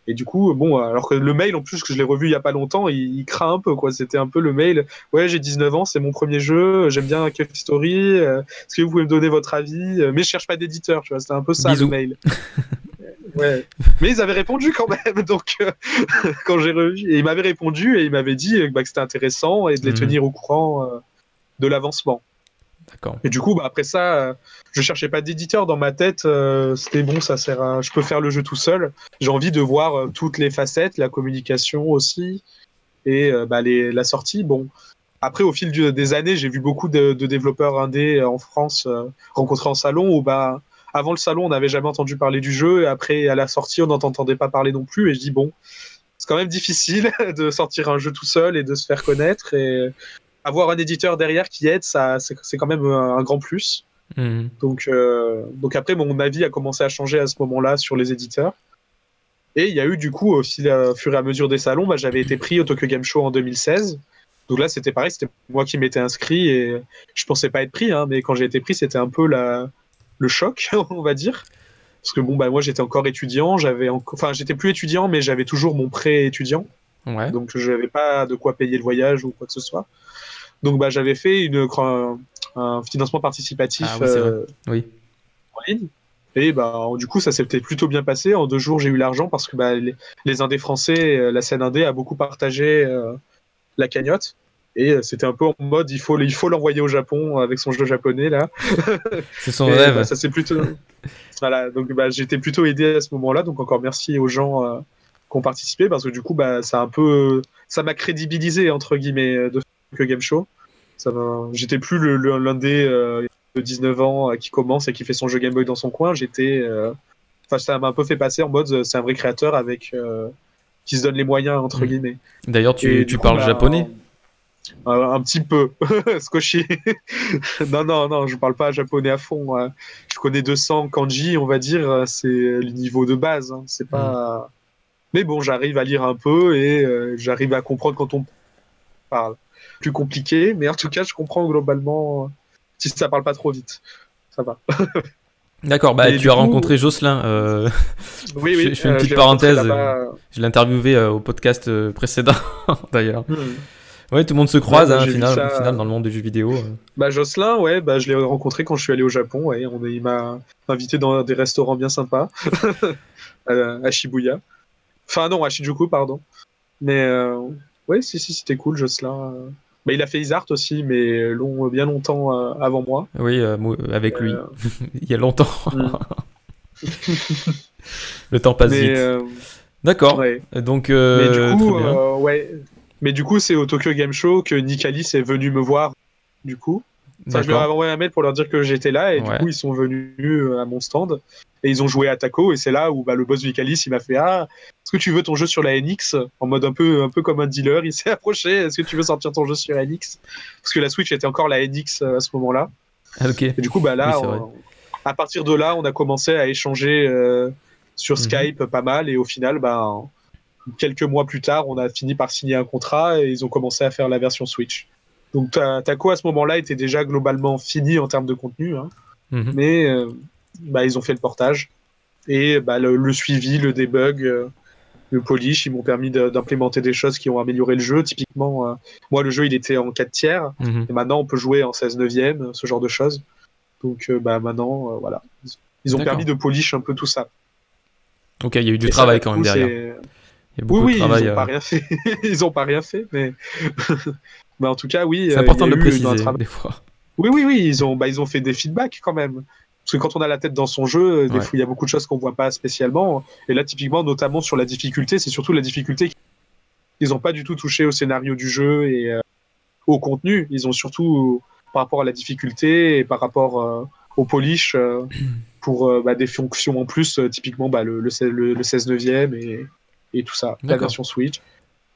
[SPEAKER 2] Et du coup, bon, alors que le mail, en plus, que je l'ai revu il y a pas longtemps, il, il craint un peu, quoi. C'était un peu le mail. Ouais, j'ai 19 ans, c'est mon premier jeu, j'aime bien Cave Story. euh, Est-ce que vous pouvez me donner votre avis Euh, Mais je cherche pas d'éditeur, tu vois. C'était un peu ça
[SPEAKER 1] Bisous.
[SPEAKER 2] le mail. Ouais. Mais ils avaient répondu quand même, donc euh, quand j'ai revu, et ils m'avaient répondu et ils m'avaient dit bah, que c'était intéressant et de les
[SPEAKER 1] Mhm.
[SPEAKER 2] tenir au courant euh, de l'avancement.
[SPEAKER 1] D'accord.
[SPEAKER 2] Et du coup, bah, après ça, euh, je cherchais pas d'éditeur dans ma tête. euh, C'était bon, ça sert à. Je peux faire le jeu tout seul. J'ai envie de voir euh, toutes les facettes, la communication aussi, et bah, la sortie. Bon. Après, au fil des années, j'ai vu beaucoup de, de développeurs indés en France euh, rencontrés en salon où, bah, avant le salon, on n'avait jamais entendu parler du jeu, et après, à la sortie, on n'entendait pas parler non plus. Et je dis, bon, c'est quand même difficile de sortir un jeu tout seul et de se faire connaître. Et avoir un éditeur derrière qui aide, ça, c'est quand même un, grand plus.
[SPEAKER 1] Mhm.
[SPEAKER 2] Donc, euh, donc après, mon avis a commencé à changer à ce moment-là sur les éditeurs. Et il y a eu du coup, au, fil, fur et à mesure des salons, bah, j'avais été pris au Tokyo Game Show en 2016. Donc là, c'était pareil, c'était moi qui m'étais inscrit et je pensais pas être pris, hein, mais quand j'ai été pris, c'était un peu la, le choc, on va dire. Parce que bon, bah, moi j'étais encore étudiant, j'avais enco- enfin, j'étais plus étudiant, mais j'avais toujours mon prêt étudiant.
[SPEAKER 1] Ouais.
[SPEAKER 2] Donc je n'avais pas de quoi payer le voyage ou quoi que ce soit. Donc bah, j'avais fait une, un, un financement participatif
[SPEAKER 1] Ah oui,
[SPEAKER 2] euh,
[SPEAKER 1] Oui.
[SPEAKER 2] en ligne. Et bah, du coup, ça s'était plutôt bien passé. En deux jours, j'ai eu l'argent parce que bah, les, les indés français, euh, la scène indé a beaucoup partagé euh, la cagnotte. Et c'était un peu en mode, il faut il faut l'envoyer au Japon avec son jeu japonais là.
[SPEAKER 1] C'est son
[SPEAKER 2] Et,
[SPEAKER 1] rêve.
[SPEAKER 2] bah, ça c'est plutôt. voilà, donc bah, j'étais plutôt aidé à ce moment-là. Donc encore merci aux gens euh, qui ont participé parce que du coup, bah, ça a un peu, ça m'a crédibilisé entre guillemets de Game Show. Ça m'a- j'étais plus le, le- l'un des euh, de 19 ans euh, qui commence et qui fait son jeu Game Boy dans son coin. J'étais, euh, enfin, ça m'a un peu fait passer en mode, c'est un vrai créateur avec qui se donne les moyens entre
[SPEAKER 1] Mm.
[SPEAKER 2] guillemets.
[SPEAKER 1] D'ailleurs, tu,
[SPEAKER 2] Et
[SPEAKER 1] tu
[SPEAKER 2] du coup,
[SPEAKER 1] parles
[SPEAKER 2] bah,
[SPEAKER 1] japonais
[SPEAKER 2] un, un petit peu, Skoshi. non, non, non, je parle pas japonais à fond. hein. Je connais 200 kanji, on va dire, c'est le niveau de base. hein. C'est pas. Mais bon, j'arrive à lire un peu et euh, j'arrive à comprendre quand on parle. Plus compliqué, mais en tout cas, je comprends globalement euh, si ça parle pas trop vite. Ça va.
[SPEAKER 1] D'accord, bah
[SPEAKER 2] Et
[SPEAKER 1] tu as
[SPEAKER 2] coup-
[SPEAKER 1] rencontré Jocelyn. euh,
[SPEAKER 2] Oui,
[SPEAKER 1] Je-
[SPEAKER 2] oui.
[SPEAKER 1] je fais une
[SPEAKER 2] euh,
[SPEAKER 1] petite parenthèse, je l'ai interviewé euh, au podcast précédent, d'ailleurs.
[SPEAKER 2] Hmm.
[SPEAKER 1] Ouais, tout le monde se croise,
[SPEAKER 2] Ouais,
[SPEAKER 1] hein, final,
[SPEAKER 2] ça.
[SPEAKER 1] au final, dans le monde du jeu vidéo.
[SPEAKER 2] Bah Jocelyn, ouais, bah je l'ai rencontré quand je suis allé au Japon. Ouais, on est, il m'a invité dans des restaurants bien sympas à, à Shibuya. Enfin non, à Shinjuku, pardon. Mais ouais, si si, c'était cool, Jocelyn. Bah, il a fait Isart aussi, mais long, bien longtemps euh, avant moi.
[SPEAKER 1] Oui, euh, avec lui,
[SPEAKER 2] Euh,
[SPEAKER 1] il y a longtemps.
[SPEAKER 2] hmm.
[SPEAKER 1] le temps passe
[SPEAKER 2] mais
[SPEAKER 1] vite.
[SPEAKER 2] euh,
[SPEAKER 1] D'accord.
[SPEAKER 2] ouais.
[SPEAKER 1] Donc,
[SPEAKER 2] Mais du coup,
[SPEAKER 1] très bien.
[SPEAKER 2] euh, ouais. Mais du coup, c'est au Tokyo Game Show que Nick Alice est venu me voir. Du coup, Enfin, je leur ai envoyé un mail pour leur dire que j'étais là et
[SPEAKER 1] Ouais.
[SPEAKER 2] du coup ils sont venus à mon stand et ils ont joué à Taco et c'est là où bah, le boss Vicalis il m'a fait ah est-ce que tu veux ton jeu sur la NX en mode un peu un peu comme un dealer il s'est approché. Est-ce que tu veux sortir ton jeu sur la NX parce que la Switch était encore la NX euh, à ce moment-là.
[SPEAKER 1] Ah,
[SPEAKER 2] et du coup bah là
[SPEAKER 1] Oui,
[SPEAKER 2] on- à partir de là on a commencé à échanger euh, sur
[SPEAKER 1] Mhm.
[SPEAKER 2] Skype pas mal. Et au final bah quelques mois plus tard on a fini par signer un contrat et ils ont commencé à faire la version Switch. Donc Ta- Taco à ce moment-là était déjà globalement fini en termes de contenu hein.
[SPEAKER 1] Mhm.
[SPEAKER 2] mais euh, bah, ils ont fait le portage. Et bah, le, le suivi, le debug, euh, le polish, ils m'ont permis de- d'implémenter des choses qui ont amélioré le jeu. Typiquement, euh, moi le jeu il était en 4 tiers
[SPEAKER 1] Mhm.
[SPEAKER 2] et maintenant on peut jouer en 16 neuvième, ce genre de choses. Donc euh, bah, maintenant, euh, voilà. Ils ont permis de polish un peu tout ça.
[SPEAKER 1] Ok, il y a eu du
[SPEAKER 2] Et
[SPEAKER 1] travail quand
[SPEAKER 2] coup,
[SPEAKER 1] même derrière.
[SPEAKER 2] c'est-
[SPEAKER 1] Il y a
[SPEAKER 2] Oui,
[SPEAKER 1] beaucoup
[SPEAKER 2] oui,
[SPEAKER 1] de travail.
[SPEAKER 2] ils n'ont pas rien fait. ils ont pas rien fait, mais... mais en tout cas, oui.
[SPEAKER 1] C'est important de le préciser,
[SPEAKER 2] travail-
[SPEAKER 1] des fois.
[SPEAKER 2] Oui, oui, oui, ils ont, bah, ils ont fait des feedbacks quand même. Parce que quand on a la tête dans son jeu, des
[SPEAKER 1] Ouais.
[SPEAKER 2] fois, il y a beaucoup de choses qu'on voit pas spécialement. Et là, typiquement, notamment sur la difficulté, c'est surtout la difficulté. Ils n'ont pas du tout touché au scénario du jeu et euh, au contenu. Ils ont surtout, euh, par rapport à la difficulté et par rapport euh, au polish, euh, pour euh, bah, des fonctions en plus, euh, typiquement bah, le, le, 16 le- le 16 neuvième et, et tout ça, la version Switch.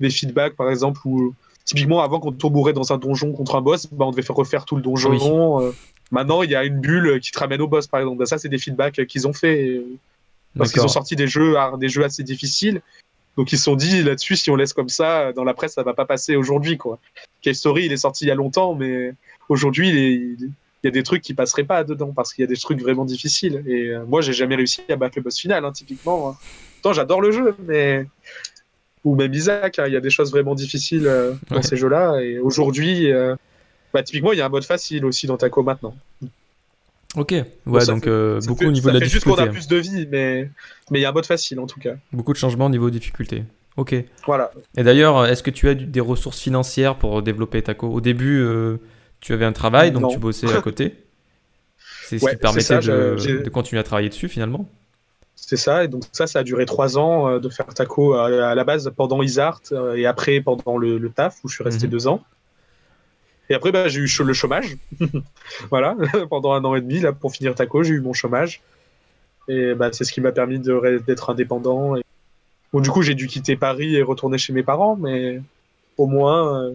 [SPEAKER 2] Des feedbacks, par exemple, où typiquement avant quand on dans un donjon contre un boss, bah, on devait faire refaire tout le donjon. euh, maintenant, il y a une bulle qui te ramène au boss, par exemple. Bah, ça, c'est des feedbacks qu'ils ont fait. euh, Parce qu'ils ont sorti des jeux, des jeux assez difficiles. Donc ils se sont dit là-dessus, si on laisse comme ça, dans la presse, ça va pas passer aujourd'hui. quoi. Cave Story, il est sorti il y a longtemps, mais aujourd'hui, il, y a des trucs qui passeraient pas dedans parce qu'il y a des trucs vraiment difficiles. Et euh, moi, j'ai jamais réussi à battre le boss final, hein, typiquement. hein. Pourtant, j'adore le jeu, mais. Ou même Isaac, hein, il y a des choses vraiment difficiles euh, dans
[SPEAKER 1] Ouais.
[SPEAKER 2] ces jeux-là. Et aujourd'hui, euh, bah, typiquement, il y a un mode facile aussi dans Taco maintenant.
[SPEAKER 1] Ok, ouais, donc
[SPEAKER 2] fait-
[SPEAKER 1] euh, beaucoup
[SPEAKER 2] fait-
[SPEAKER 1] au niveau de la
[SPEAKER 2] fait juste qu'on
[SPEAKER 1] difficulté.
[SPEAKER 2] a
[SPEAKER 1] hein.
[SPEAKER 2] plus de vie, mais mais il y a un mode facile en tout cas.
[SPEAKER 1] Beaucoup de changements au niveau de difficulté. Ok.
[SPEAKER 2] Voilà.
[SPEAKER 1] Et d'ailleurs, est-ce que tu as des ressources financières pour développer Taco? Au début, Tu avais un travail, donc tu bossais à côté. C'est ce qui permettait de, continuer à travailler dessus finalement.
[SPEAKER 2] C'est ça, et donc ça, ça a duré trois ans euh, de faire taco à, la base pendant Isart euh, et après pendant le, taf où je suis resté mhm. deux ans. Et après, bah, j'ai eu le chômage. voilà, pendant un an et demi, là, pour finir taco, j'ai eu mon chômage. Et bah, c'est ce qui m'a permis d'être indépendant. Et... Bon, du coup, j'ai dû quitter Paris et retourner chez mes parents, mais au moins, euh,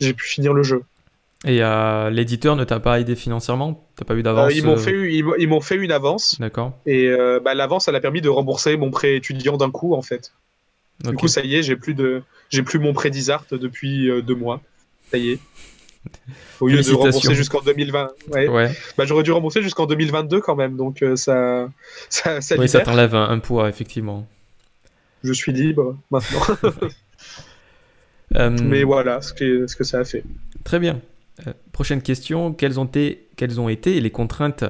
[SPEAKER 2] j'ai pu finir le jeu.
[SPEAKER 1] Et euh, l'éditeur ne t'a pas aidé financièrement? T'as pas eu d'avance
[SPEAKER 2] euh, Ils m'ont fait, ils, m'ont fait une avance.
[SPEAKER 1] D'accord.
[SPEAKER 2] Et bah, l'avance, elle a permis de rembourser mon prêt étudiant d'un coup, en fait. Du coup, ça y est, j'ai plus de, j'ai plus mon prêt d'Isart depuis deux mois. Ça y est. Au lieu de rembourser jusqu'en 2020. Ouais. Bah, j'aurais dû rembourser jusqu'en 2022 quand même, donc ça, ça, ça,
[SPEAKER 1] oui, ça t'enlève un, poids, effectivement.
[SPEAKER 2] Je suis libre maintenant. Euh, Mais voilà ce que, ce que ça a fait.
[SPEAKER 1] Très bien. Euh, prochaine question. Quelles ont, été, quelles ont été les contraintes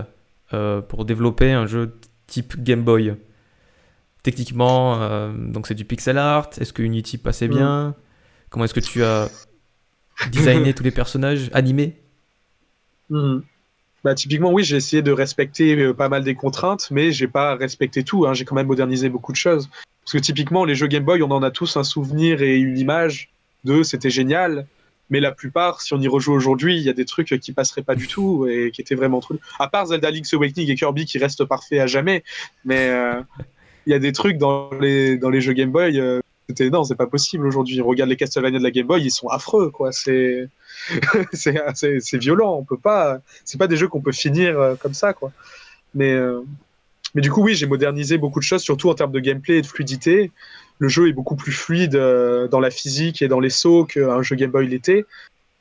[SPEAKER 1] euh, pour développer un jeu type Game Boy? Techniquement, donc c'est du pixel art. Est-ce que Unity passait mm. bien? Comment est-ce que tu as designé tous les personnages? Animés
[SPEAKER 2] mm. Bah, typiquement, oui, j'ai essayé de respecter pas mal des contraintes, mais j'ai pas respecté tout. Hein. J'ai quand même modernisé beaucoup de choses. Parce que typiquement, les jeux Game Boy, on en a tous un souvenir et une image de c'était génial. Mais la plupart, si on y rejoue aujourd'hui, il y a des trucs qui passeraient pas du tout et qui étaient vraiment trop. À part Zelda Link's Awakening et Kirby qui restent parfaits à jamais. Mais euh, il y a des trucs dans les, dans les jeux Game Boy. Euh, c'était non, c'est pas possible aujourd'hui. Regarde les Castlevania de la Game Boy, ils sont affreux, quoi. C'est c'est violent. On peut pas. C'est pas des jeux qu'on peut finir euh, comme ça, quoi. Mais mais du coup, oui, j'ai modernisé beaucoup de choses, surtout en termes de gameplay et de fluidité le jeu est beaucoup plus fluide euh, dans la physique et dans les sauts qu'un jeu Game Boy l'était.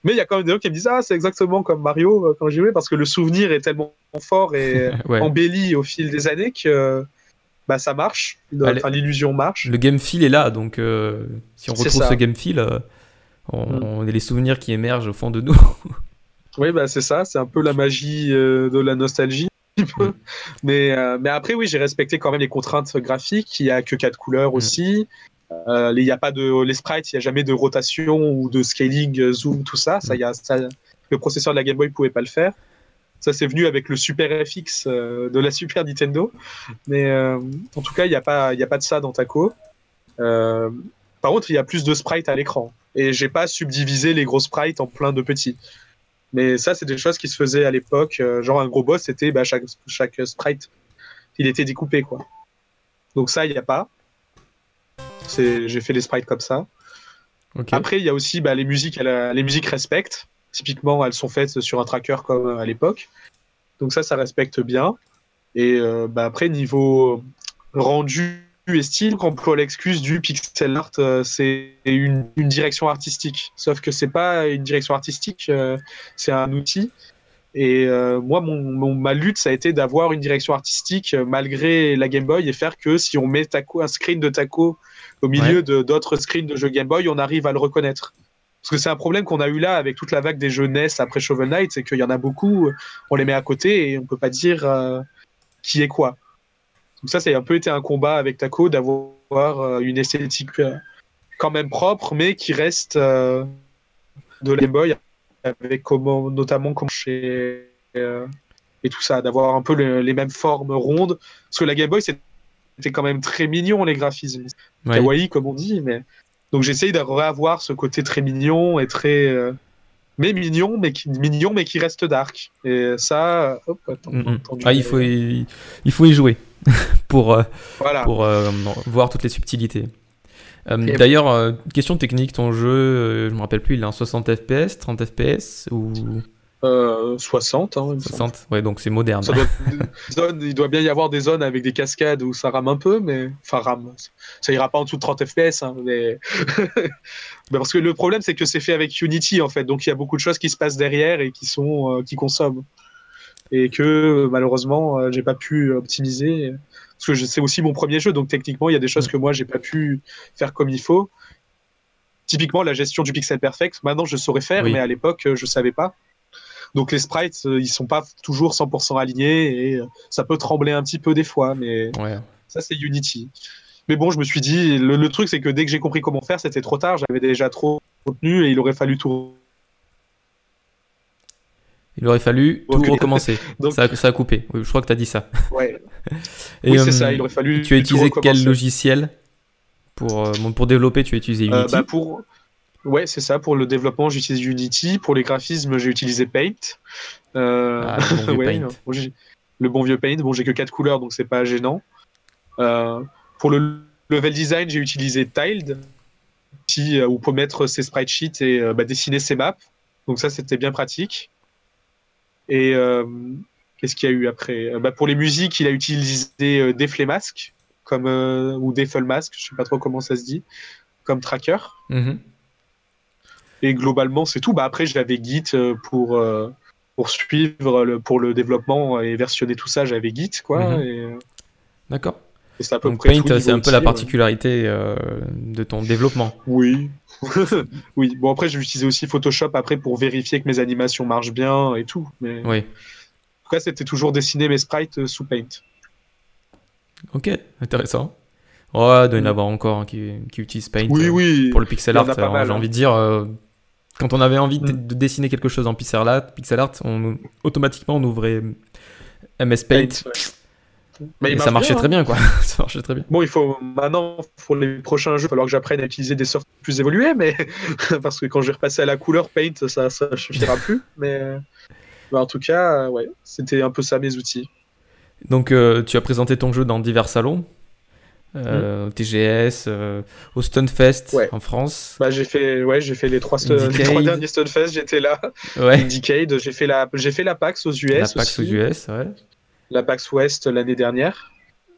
[SPEAKER 2] Mais il y a quand même des gens qui me disent Ah, c'est exactement comme Mario euh, quand j'y jouais, parce que le souvenir est tellement fort et embelli au fil des années que bah, ça marche. L'illusion marche.
[SPEAKER 1] Le game feel est là, donc euh, si on retrouve ce game feel, on, mm. a les souvenirs qui émergent au fond de nous.
[SPEAKER 2] oui, bah, c'est ça, c'est un peu la magie de la nostalgie. Mm. mais, euh, mais après, oui, j'ai respecté quand même les contraintes graphiques. Il n'y a que quatre couleurs mm. aussi. Euh, il a pas de les sprites, il n'y a jamais de rotation ou de scaling, euh, zoom, tout ça. Ça, mm. y a, ça le processeur de la Game Boy ne pouvait pas le faire. Ça, c'est venu avec le Super FX de la Super Nintendo. Mais en tout cas, il n'y a, pas, a pas de ça dans Taco. par contre, il y a plus de sprites à l'écran. Et j'ai pas subdivisé les gros sprites en plein de petits. Mais ça, c'est des choses qui se faisaient à l'époque. Euh, genre, un gros boss, c'était bah, chaque, chaque sprite, il était découpé, quoi. Donc ça, il n'y a pas. J'ai fait les sprites comme ça. Après, il y a aussi bah, les musiques, les musiques respectent. Typiquement, elles sont faites sur un tracker comme à l'époque. Donc ça, ça respecte bien. Et euh, bah, après, niveau rendu et style qu'emploie l'excuse du pixel art, euh, c'est une, direction artistique. Sauf que c'est pas une direction artistique, euh, c'est un outil. Et euh, moi, mon, ma lutte, ça a été d'avoir une direction artistique malgré la Game Boy et faire que si on met taco, un screen de taco au milieu de d'autres screens de jeux Game Boy, on arrive à le reconnaître. Parce que c'est un problème qu'on a eu là avec toute la vague des jeux NES après Shovel Knight, c'est qu'il y en a beaucoup, on les met à côté et on peut pas dire qui est quoi. Donc ça, ça a un peu été un combat avec Taco d'avoir euh, une esthétique euh, quand même propre, mais qui reste euh, de la Game Boy, avec comment, notamment comme chez et tout ça, d'avoir un peu les mêmes formes rondes. Parce que la Game Boy, c'était quand même très mignon les graphismes, kawaii comme on dit, mais donc j'essaye de réavoir ce côté très mignon et très mais mignon, mais qui, mignon, mais qui reste dark. Et ça, hop, attends,
[SPEAKER 1] mm, ah, il faut y, il faut y jouer pour, euh, pour euh, voir toutes les subtilités. Euh, d'ailleurs, question technique, ton jeu, je me rappelle plus, il est en 60 FPS, 30 FPS ou?
[SPEAKER 2] 60, hein,
[SPEAKER 1] 60, ouais, donc c'est moderne.
[SPEAKER 2] il doit bien y avoir des zones avec des cascades où ça rame un peu, mais enfin rame. Ça ira pas en dessous de 30 FPS, hein, mais... parce que le problème c'est que c'est fait avec Unity en fait, donc il y a beaucoup de choses qui se passent derrière et qui sont qui consomment et que malheureusement euh, j'ai pas pu optimiser parce que c'est aussi mon premier jeu donc techniquement il y a des choses que moi j'ai pas pu faire comme il faut. Typiquement la gestion du pixel perfect maintenant je saurais faire mais à l'époque je savais pas. Donc les sprites euh, ils sont pas toujours 100% alignés et euh, ça peut trembler un petit peu des fois mais ça c'est Unity. Mais bon je me suis dit le, le truc c'est que dès que j'ai compris comment faire c'était trop tard j'avais déjà trop retenu et il aurait fallu tout
[SPEAKER 1] Il aurait fallu tout recommencer. ça, a, coupé. Oui, je crois que tu as dit ça.
[SPEAKER 2] Ouais. oui, c'est ça. Il aurait fallu.
[SPEAKER 1] Tu as utilisé quel logiciel pour, pour développer Tu as utilisé Unity
[SPEAKER 2] bah pour... Ouais, c'est ça. Pour le développement, j'utilise Unity. Pour les graphismes, j'ai utilisé Paint.
[SPEAKER 1] Ah, le, bon Paint.
[SPEAKER 2] le bon vieux Paint. Bon, j'ai que 4 couleurs, donc c'est pas gênant. pour le level design, j'ai utilisé Tiled euh, où pour mettre ses sprite sheets et euh, bah, dessiner ses maps. Donc ça, c'était bien pratique. Et euh, qu'est-ce qu'il y a eu après? Bah, Pour les musiques, il a utilisé des Mask, comme, ou Defle Mask, je sais pas trop comment ça se dit, comme tracker. Mm-hmm. Et globalement, c'est tout. Bah, après, j'avais Git pour, pour suivre, le, pour le développement et versionner tout ça, j'avais Git. quoi. Mm-hmm.
[SPEAKER 1] D'accord. Paint, c'est un peu la particularité euh, de ton développement.
[SPEAKER 2] Oui. oui. Bon, après, j'ai utilisé aussi Photoshop après pour vérifier que mes animations marchent bien et tout. Mais...
[SPEAKER 1] Oui.
[SPEAKER 2] En tout cas, c'était toujours dessiner mes sprites euh, sous Paint.
[SPEAKER 1] Ok, intéressant. Ouais, il doit y en mm. avoir encore qui, qui utilisent Paint
[SPEAKER 2] oui, euh, oui.
[SPEAKER 1] pour le pixel art. J'ai hein. envie de dire, quand on avait envie de, mm. dessiner quelque chose en pixel art, pixel art on, automatiquement on ouvrait MS Paint. Mais ça marchait très hein. bien, quoi. ça marchait très bien.
[SPEAKER 2] Bon, il faut maintenant pour les prochains jeux, il va falloir que j'apprenne à utiliser des softs plus évolués, mais parce que quand je vais repasser à la couleur Paint, ça, ça suffira plus. Mais... en tout cas, ouais, c'était un peu ça mes outils.
[SPEAKER 1] Donc, euh, tu as présenté ton jeu dans divers salons. Euh, au TGS, euh, au Stunfest en France.
[SPEAKER 2] Bah, j'ai fait, ouais, j'ai fait les trois, les trois derniers Stunfest, j'étais là. Ouais. Decade, j'ai fait la, j'ai fait la PAX aux US. La
[SPEAKER 1] PAX aux US, ouais
[SPEAKER 2] la PAX West l'année dernière.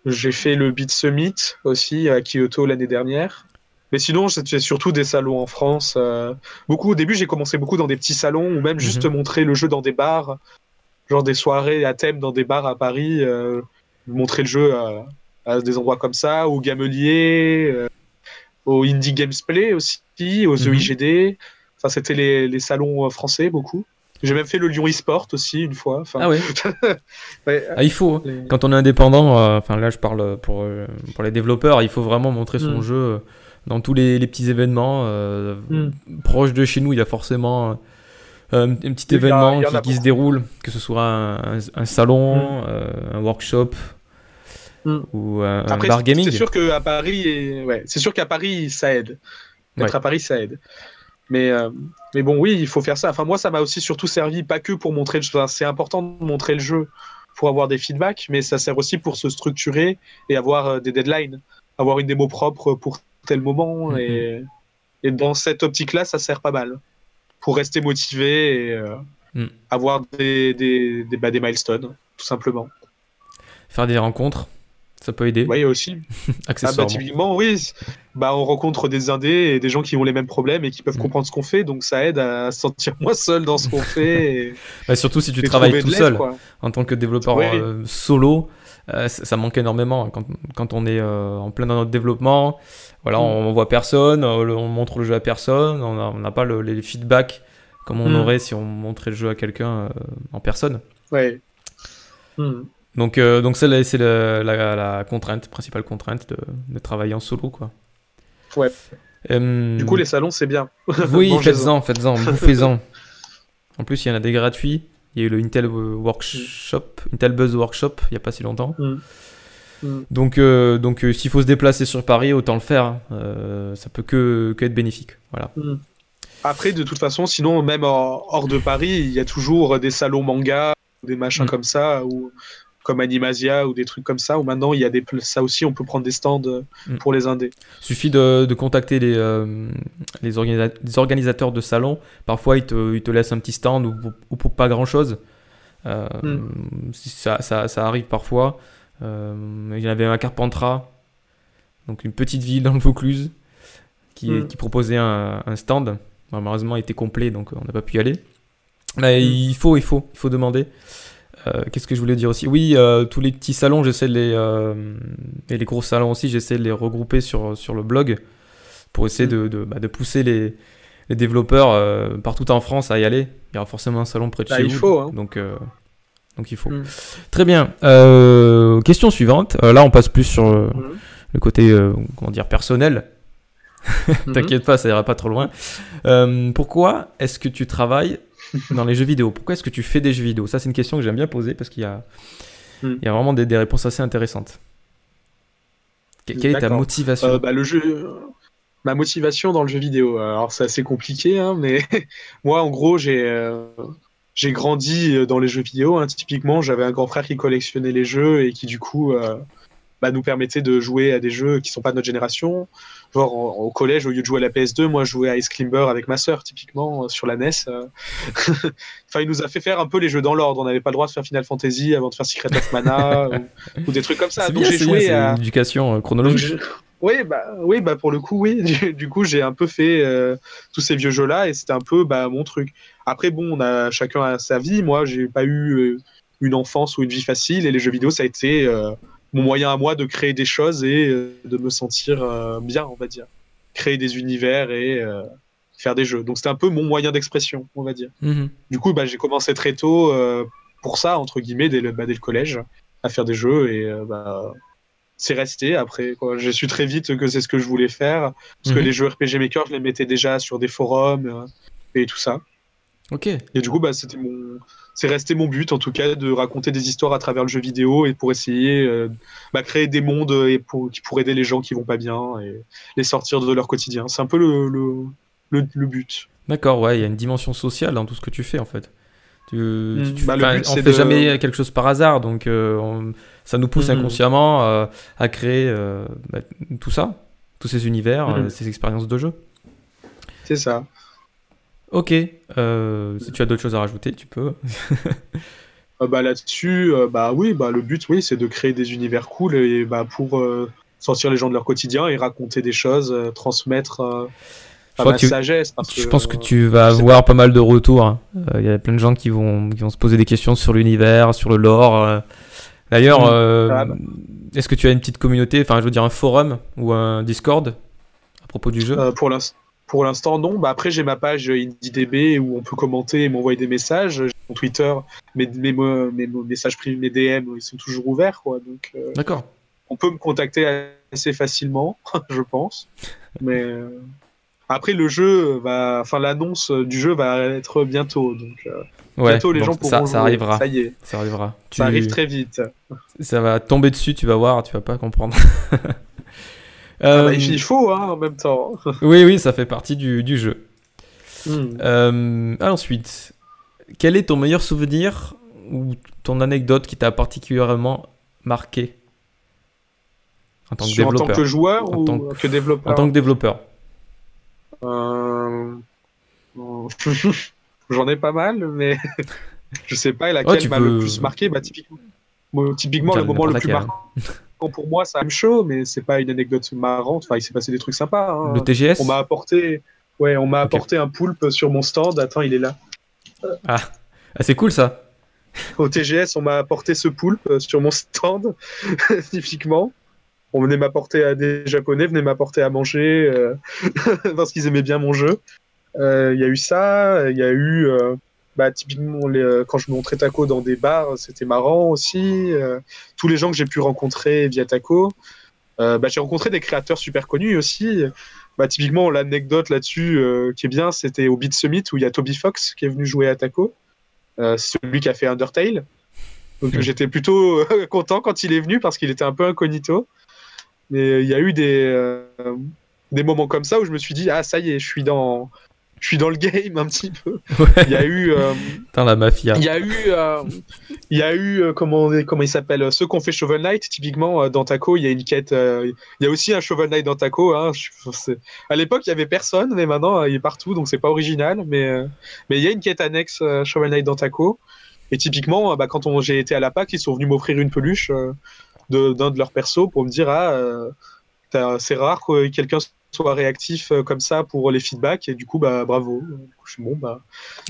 [SPEAKER 2] J'ai fait le Beat Summit aussi à Kyoto l'année dernière. Mais sinon, c'était surtout des salons en France. Euh, beaucoup au début, j'ai commencé beaucoup dans des petits salons ou même juste mhm. montrer le jeu dans des bars, genre des soirées à thème dans des bars à Paris, euh, montrer le jeu à, des endroits comme ça, au Gamelier, euh, au Indie Games Play aussi, aux mhm. EIGD. Enfin, c'était les, les, salons français beaucoup. J'ai même fait le Lyon eSport aussi une fois.
[SPEAKER 1] ah ouais. Ah, il faut. Quand on est indépendant, euh, enfin là je parle pour, euh, pour les développeurs, il faut vraiment montrer son mm. jeu euh, dans tous les, les petits événements. Mm. Proche de chez nous, il y a forcément un, petit événement qui, se déroule, que ce soit un, salon, mm. un workshop. ou un, bar gaming.
[SPEAKER 2] C'est sûr qu'à Paris, ouais, c'est sûr qu'à Paris ça aide. Être à Paris ça aide. Mais, euh, mais bon, oui, il faut faire ça. Enfin, moi, ça m'a aussi surtout servi, pas que pour montrer le jeu. c'est important de montrer le jeu pour avoir des feedbacks, mais ça sert aussi pour se structurer et avoir euh, des deadlines, avoir une démo propre pour tel moment. Mm-hmm. et, et, dans cette optique-là, ça sert pas mal pour rester motivé et euh, mm. avoir des, des, des, bah, des milestones, tout simplement.
[SPEAKER 1] Faire des rencontres ça peut aider.
[SPEAKER 2] Oui, aussi.
[SPEAKER 1] Accessoirement.
[SPEAKER 2] Ah bah, typiquement, oui. Bah, on rencontre des indés et des gens qui ont les mêmes problèmes et qui peuvent mm. comprendre ce qu'on fait, donc ça aide à se sentir moins seul dans ce qu'on fait.
[SPEAKER 1] bah, surtout si tu travailles tout seul. En tant que développeur euh, solo, euh, ça, manque énormément. Quand, quand on est euh, en plein dans notre développement, voilà, mm. on, voit personne, on montre le jeu à personne, on n'a pas le, les feedbacks comme on mm. aurait si on montrait le jeu à quelqu'un en personne.
[SPEAKER 2] Ouais.
[SPEAKER 1] Donc, euh, donc c'est la, la, contrainte, principale contrainte de, de, travailler en solo, quoi.
[SPEAKER 2] Ouais. Euh, du coup, les salons, c'est bien.
[SPEAKER 1] Oui, faites-en, faites-en, bouffez-en. En plus, il y en a des gratuits. Il y a eu le Intel Workshop, Intel Buzz Workshop, il n'y a pas si longtemps. Mm. Mm. Donc, euh, donc s'il faut se déplacer sur Paris, autant le faire. Hein. ça peut que, que, être bénéfique. Voilà.
[SPEAKER 2] Mm. Après, de toute façon, sinon, même hors, de Paris, il y a toujours des salons manga, des machins comme ça, où comme Animasia ou des trucs comme ça, où maintenant il y a des ça aussi on peut prendre des stands euh, mm. pour les indés.
[SPEAKER 1] Suffit de, de contacter les, euh, les, organisateurs de salons. Parfois ils te, ils te laissent un petit stand ou, pour pas grand chose. Euh, mm. ça, ça, ça, arrive parfois. il y avait un Carpentras, donc une petite ville dans le Vaucluse, qui, mm. qui proposait un, un stand. Malheureusement, il était complet, donc on n'a pas pu y aller. Mais il faut, il faut, il faut demander. Euh, qu'est-ce que je voulais dire aussi? Oui, euh, tous les petits salons, j'essaie de les. Euh, et les gros salons aussi, j'essaie de les regrouper sur, sur le blog pour essayer de, de, bah, de pousser les, les développeurs partout en France à y aller. Il y aura forcément un salon près de bah, chez
[SPEAKER 2] il Faut, hein.
[SPEAKER 1] Donc. donc il faut. Mm. Très bien. question suivante. là, on passe plus sur mm. le côté comment dire personnel. Mm-hmm. T'inquiète pas, ça ira pas trop loin. pourquoi est-ce que tu travailles dans les jeux vidéo Pourquoi est-ce que tu fais des jeux vidéo? Ça, c'est une question que j'aime bien poser parce qu'il y a,
[SPEAKER 2] Hmm.
[SPEAKER 1] il y a vraiment des, des réponses assez intéressantes. Que- Quelle est ta motivation?
[SPEAKER 2] Euh, bah, le jeu... Ma motivation dans le jeu vidéo, alors c'est assez compliqué, hein, mais moi en gros j'ai euh, j'ai grandi euh, dans les jeux vidéo. hein. Typiquement, j'avais un grand frère qui collectionnait les jeux et qui du coup bah, nous permettait de jouer à des jeux qui sont pas de notre génération. Genre en- au collège, au lieu de jouer à la PS2, moi je jouais à Ice Climber avec ma sœur typiquement euh, sur la NES. euh. enfin, il nous a fait faire un peu les jeux dans l'ordre. On n'avait pas le droit de faire Final Fantasy avant de faire Secret of Mana ou, ou des trucs comme ça. Donc j'ai joué à
[SPEAKER 1] une éducation euh, chronologique.
[SPEAKER 2] Oui, bah, oui, bah pour le coup, oui. Du, du coup, j'ai un peu fait euh, tous ces vieux jeux-là et c'était un peu bah, mon truc. Après, bon, on a chacun a sa vie. Moi, j'ai pas eu euh, une enfance ou une vie facile et les jeux vidéo, ça a été euh, mon moyen à moi de créer des choses et euh, de me sentir euh, bien, on va dire. Créer des univers et euh, faire des jeux. Donc, c'était un peu mon moyen d'expression, on va dire.
[SPEAKER 1] Mhm.
[SPEAKER 2] Du coup, bah, j'ai commencé très tôt euh, pour ça, entre guillemets, dès le, bah, dès le collège, à faire des jeux et euh, bah, c'est resté après. quoi. J'ai su très vite que c'est ce que je voulais faire parce que
[SPEAKER 1] Mhm.
[SPEAKER 2] les jeux RPG Maker, je les mettais déjà sur des forums euh, et tout ça.
[SPEAKER 1] Ok.
[SPEAKER 2] Et du coup, bah, c'était mon, c'est resté mon but en tout cas de raconter des histoires à travers le jeu vidéo et pour essayer euh, bah, créer des mondes et pour, qui pour aider les gens qui vont pas bien et les sortir de leur quotidien. C'est un peu le, le, le, le but.
[SPEAKER 1] D'accord, ouais, il y a une dimension sociale dans tout ce que tu fais en fait. Tu, tu- tu-
[SPEAKER 2] Bah, le
[SPEAKER 1] enfin,
[SPEAKER 2] but,
[SPEAKER 1] on
[SPEAKER 2] c'est
[SPEAKER 1] fait
[SPEAKER 2] de-
[SPEAKER 1] jamais quelque chose par hasard, donc euh, on- ça nous pousse
[SPEAKER 2] Mhm.
[SPEAKER 1] inconsciemment euh, à créer bah, tout ça, tous ces univers,
[SPEAKER 2] Mhm.
[SPEAKER 1] euh, ces expériences de jeu.
[SPEAKER 2] C'est ça.
[SPEAKER 1] Ok, euh, si tu as d'autres choses à rajouter, tu peux.
[SPEAKER 2] Euh, bah, là-dessus, euh, bah oui, bah le but, oui, c'est de créer des univers cool et bah pour euh, sortir les gens de leur quotidien et raconter des choses, euh, transmettre
[SPEAKER 1] crois
[SPEAKER 2] ma
[SPEAKER 1] que tu-
[SPEAKER 2] sagesse. Parce
[SPEAKER 1] Je pense que tu vas
[SPEAKER 2] je
[SPEAKER 1] avoir pas mal de retours. hein. Euh, Il y a plein de gens qui vont, qui vont se poser des questions sur l'univers, sur le lore. D'ailleurs, euh,
[SPEAKER 2] Ah bah.
[SPEAKER 1] est-ce que tu as une petite communauté, enfin je veux dire un forum ou un Discord à propos du jeu?
[SPEAKER 2] Euh, pour l'instant. Pour l'instant, non. Bah, après, j'ai ma page IndieDB où on peut commenter et m'envoyer des messages. J'ai mon Twitter, mes, mes, mes, mes messages privés, mes DM, ils sont toujours ouverts. Quoi. Donc, euh,
[SPEAKER 1] D'accord.
[SPEAKER 2] on peut me contacter assez facilement, je pense. Mais euh, après, le jeu, va, enfin, l'annonce du jeu va être bientôt. Donc, euh,
[SPEAKER 1] Ouais,
[SPEAKER 2] bientôt, les
[SPEAKER 1] donc
[SPEAKER 2] gens pourront
[SPEAKER 1] ça, ça arrivera.
[SPEAKER 2] Ça y est,
[SPEAKER 1] Ça arrivera. Tu-
[SPEAKER 2] ça arrive très vite.
[SPEAKER 1] ça va tomber dessus, tu vas voir, tu vas pas comprendre.
[SPEAKER 2] Ah
[SPEAKER 1] Euh,
[SPEAKER 2] bah, il faut, hein, en même temps.
[SPEAKER 1] oui, oui, ça fait partie du, du jeu. Euh, ensuite, quel est ton meilleur souvenir ou ton anecdote qui t'a particulièrement marqué en tant que
[SPEAKER 2] Sur- en
[SPEAKER 1] développeur
[SPEAKER 2] tant que joueur
[SPEAKER 1] En
[SPEAKER 2] ou
[SPEAKER 1] tant
[SPEAKER 2] que développeur
[SPEAKER 1] En tant que développeur.
[SPEAKER 2] Euh, J'en ai pas mal, mais je sais pas laquelle
[SPEAKER 1] Oh, tu
[SPEAKER 2] m'a
[SPEAKER 1] peux-
[SPEAKER 2] le plus marqué. Bah, typiquement, Bon, typiquement le moment le plus marquant pour moi, c'est un show, mais c'est pas une anecdote marrante. Enfin, il s'est passé des trucs sympas. hein.
[SPEAKER 1] Le TGS
[SPEAKER 2] On m'a apporté, ouais, on m'a apporté un poulpe sur mon stand. Attends, il est là.
[SPEAKER 1] Ah, c'est cool ça.
[SPEAKER 2] Au TGS, on m'a apporté ce poulpe euh, sur mon stand, typiquement. On venait m'apporter à des Japonais, venaient m'apporter à manger euh, parce qu'ils aimaient bien mon jeu. Euh, Il y a eu ça, il y a eu euh, bah, typiquement les, euh, quand je montrais Taco dans des bars, c'était marrant aussi. Euh, tous les gens que j'ai pu rencontrer via Taco. Euh, bah, j'ai rencontré des créateurs super connus aussi. Bah, typiquement, l'anecdote là-dessus qui est bien, c'était au Beat Summit où il y a Toby Fox qui est venu jouer à Taco. Celui qui a fait Undertale. Donc
[SPEAKER 1] Hmm.
[SPEAKER 2] j'étais plutôt content quand il est venu parce qu'il était un peu incognito. Mais il y a eu des, euh, des moments comme ça où je me suis dit ah ça y est, je suis dans je suis dans le game un petit peu.
[SPEAKER 1] Ouais.
[SPEAKER 2] Il y a eu euh,
[SPEAKER 1] Putain, la mafia.
[SPEAKER 2] il y a eu euh, il y a eu euh, comment comment il s'appelle euh, ceux qu'on fait Shovel Knight typiquement dans Taco, il y a une quête il y a aussi un Shovel Knight dans Taco hein, je- à l'époque, il y avait personne mais maintenant il est partout donc c'est pas original mais mais il y a une quête annexe Shovel Knight dans Taco et typiquement, bah, quand j'ai été à la PAC, ils sont venus m'offrir une peluche euh, de- d'un de, leurs persos pour me dire ah, c'est rare que quelqu'un soit réactif euh, comme ça pour les feedbacks et du coup bah bravo. Je suis bon bah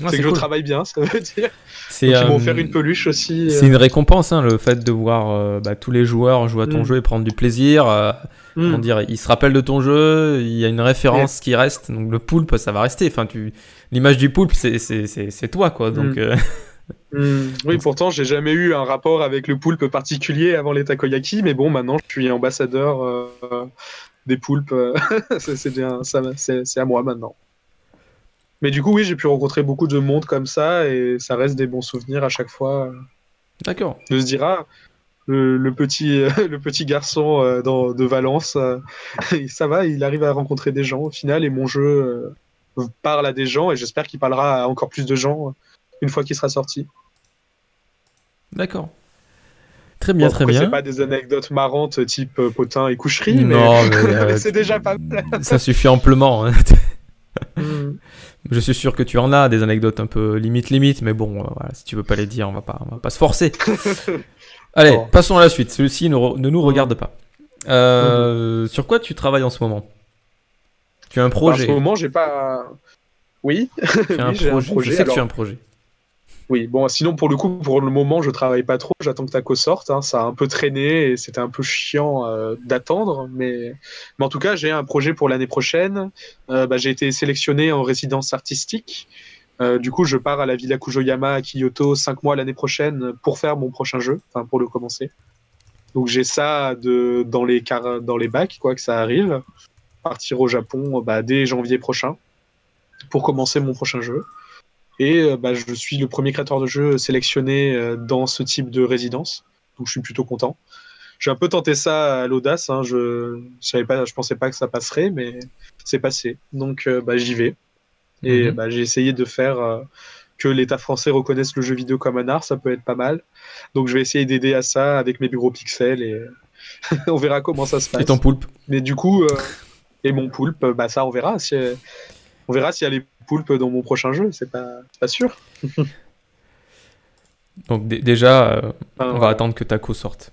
[SPEAKER 1] Ah,
[SPEAKER 2] c'est que je travaille bien, ça veut dire.
[SPEAKER 1] C'est
[SPEAKER 2] Donc, ils m'ont
[SPEAKER 1] euh,
[SPEAKER 2] offert une peluche aussi.
[SPEAKER 1] c'est
[SPEAKER 2] euh.
[SPEAKER 1] une récompense, hein, le fait de voir euh, bah, tous les joueurs jouer à ton
[SPEAKER 2] Mm.
[SPEAKER 1] jeu et prendre du plaisir. euh, comment dire, ils se rappellent de ton jeu, il y a une référence qui reste. Donc le poulpe, ça va rester. Enfin, tu, l'image du poulpe, c'est, c'est, c'est, c'est toi, quoi. Donc
[SPEAKER 2] Mm.
[SPEAKER 1] euh,
[SPEAKER 2] Hmm. Oui, pourtant, j'ai jamais eu un rapport avec le poulpe particulier avant les takoyaki, mais bon, maintenant, je suis ambassadeur euh, des poulpes. euh, c'est bien, à moi maintenant. Mais du coup, oui, j'ai pu rencontrer beaucoup de monde comme ça et ça reste des bons souvenirs à chaque fois.
[SPEAKER 1] D'accord.
[SPEAKER 2] De se dire, ah, le, petit, le petit garçon euh, dans, de Valence, euh, ça va, il arrive à rencontrer des gens au final et mon jeu euh, parle à des gens et j'espère qu'il parlera à encore plus de gens une fois qu'il sera sorti.
[SPEAKER 1] D'accord. Très bien, très bien.
[SPEAKER 2] C'est pas des anecdotes marrantes type potin et coucherie,
[SPEAKER 1] non,
[SPEAKER 2] mais, c'est déjà pas mal.
[SPEAKER 1] ça suffit amplement. Hein. Mm. Je suis sûr que tu en as des anecdotes un peu limite limite, mais bon, si tu veux pas les dire, on va pas, on va pas se forcer. Allez, passons à la suite. Celui-ci ne, ne, nous regarde pas. Euh, sur quoi tu travailles en ce moment? Tu as un projet
[SPEAKER 2] En ce moment, j'ai pas. Oui.
[SPEAKER 1] Tu as un, projet. Je sais que tu as un projet.
[SPEAKER 2] Oui, bon, sinon pour le coup, pour le moment, je travaille pas trop. J'attends que Taco sorte. Hein. Ça a un peu traîné et c'était un peu chiant euh, d'attendre. Mais... mais... en tout cas, j'ai un projet pour l'année prochaine. Euh, bah, j'ai été sélectionné en résidence artistique. Euh, du coup, je pars à la Villa Kujoyama à Kyoto cinq mois l'année prochaine pour faire mon prochain jeu, enfin pour le commencer. Donc j'ai ça de, dans, les car dans les bacs, quoi, que ça arrive. Partir au Japon bah, dès janvier prochain pour commencer mon prochain jeu. Et euh, bah, je suis le premier créateur de jeu sélectionné euh, dans ce type de résidence. Donc je suis plutôt content. J'ai un peu tenté ça à l'audace. Hein. Je ne savais pas, je pensais pas que ça passerait, mais c'est passé. Donc bah, j'y vais. Et mhm. bah, j'ai essayé de faire euh, que l'État français reconnaisse le jeu vidéo comme un art, ça peut être pas mal. Donc je vais essayer d'aider à ça avec mes bureaux pixels et on verra comment ça se passe.
[SPEAKER 1] Et ton poulpe?
[SPEAKER 2] Mais du coup, euh, et mon poulpe, bah ça on verra. Si, on verra s'il y a les poulpes dans mon prochain jeu, c'est pas, pas sûr.
[SPEAKER 1] Donc déjà, euh, on va attendre que Taco sorte.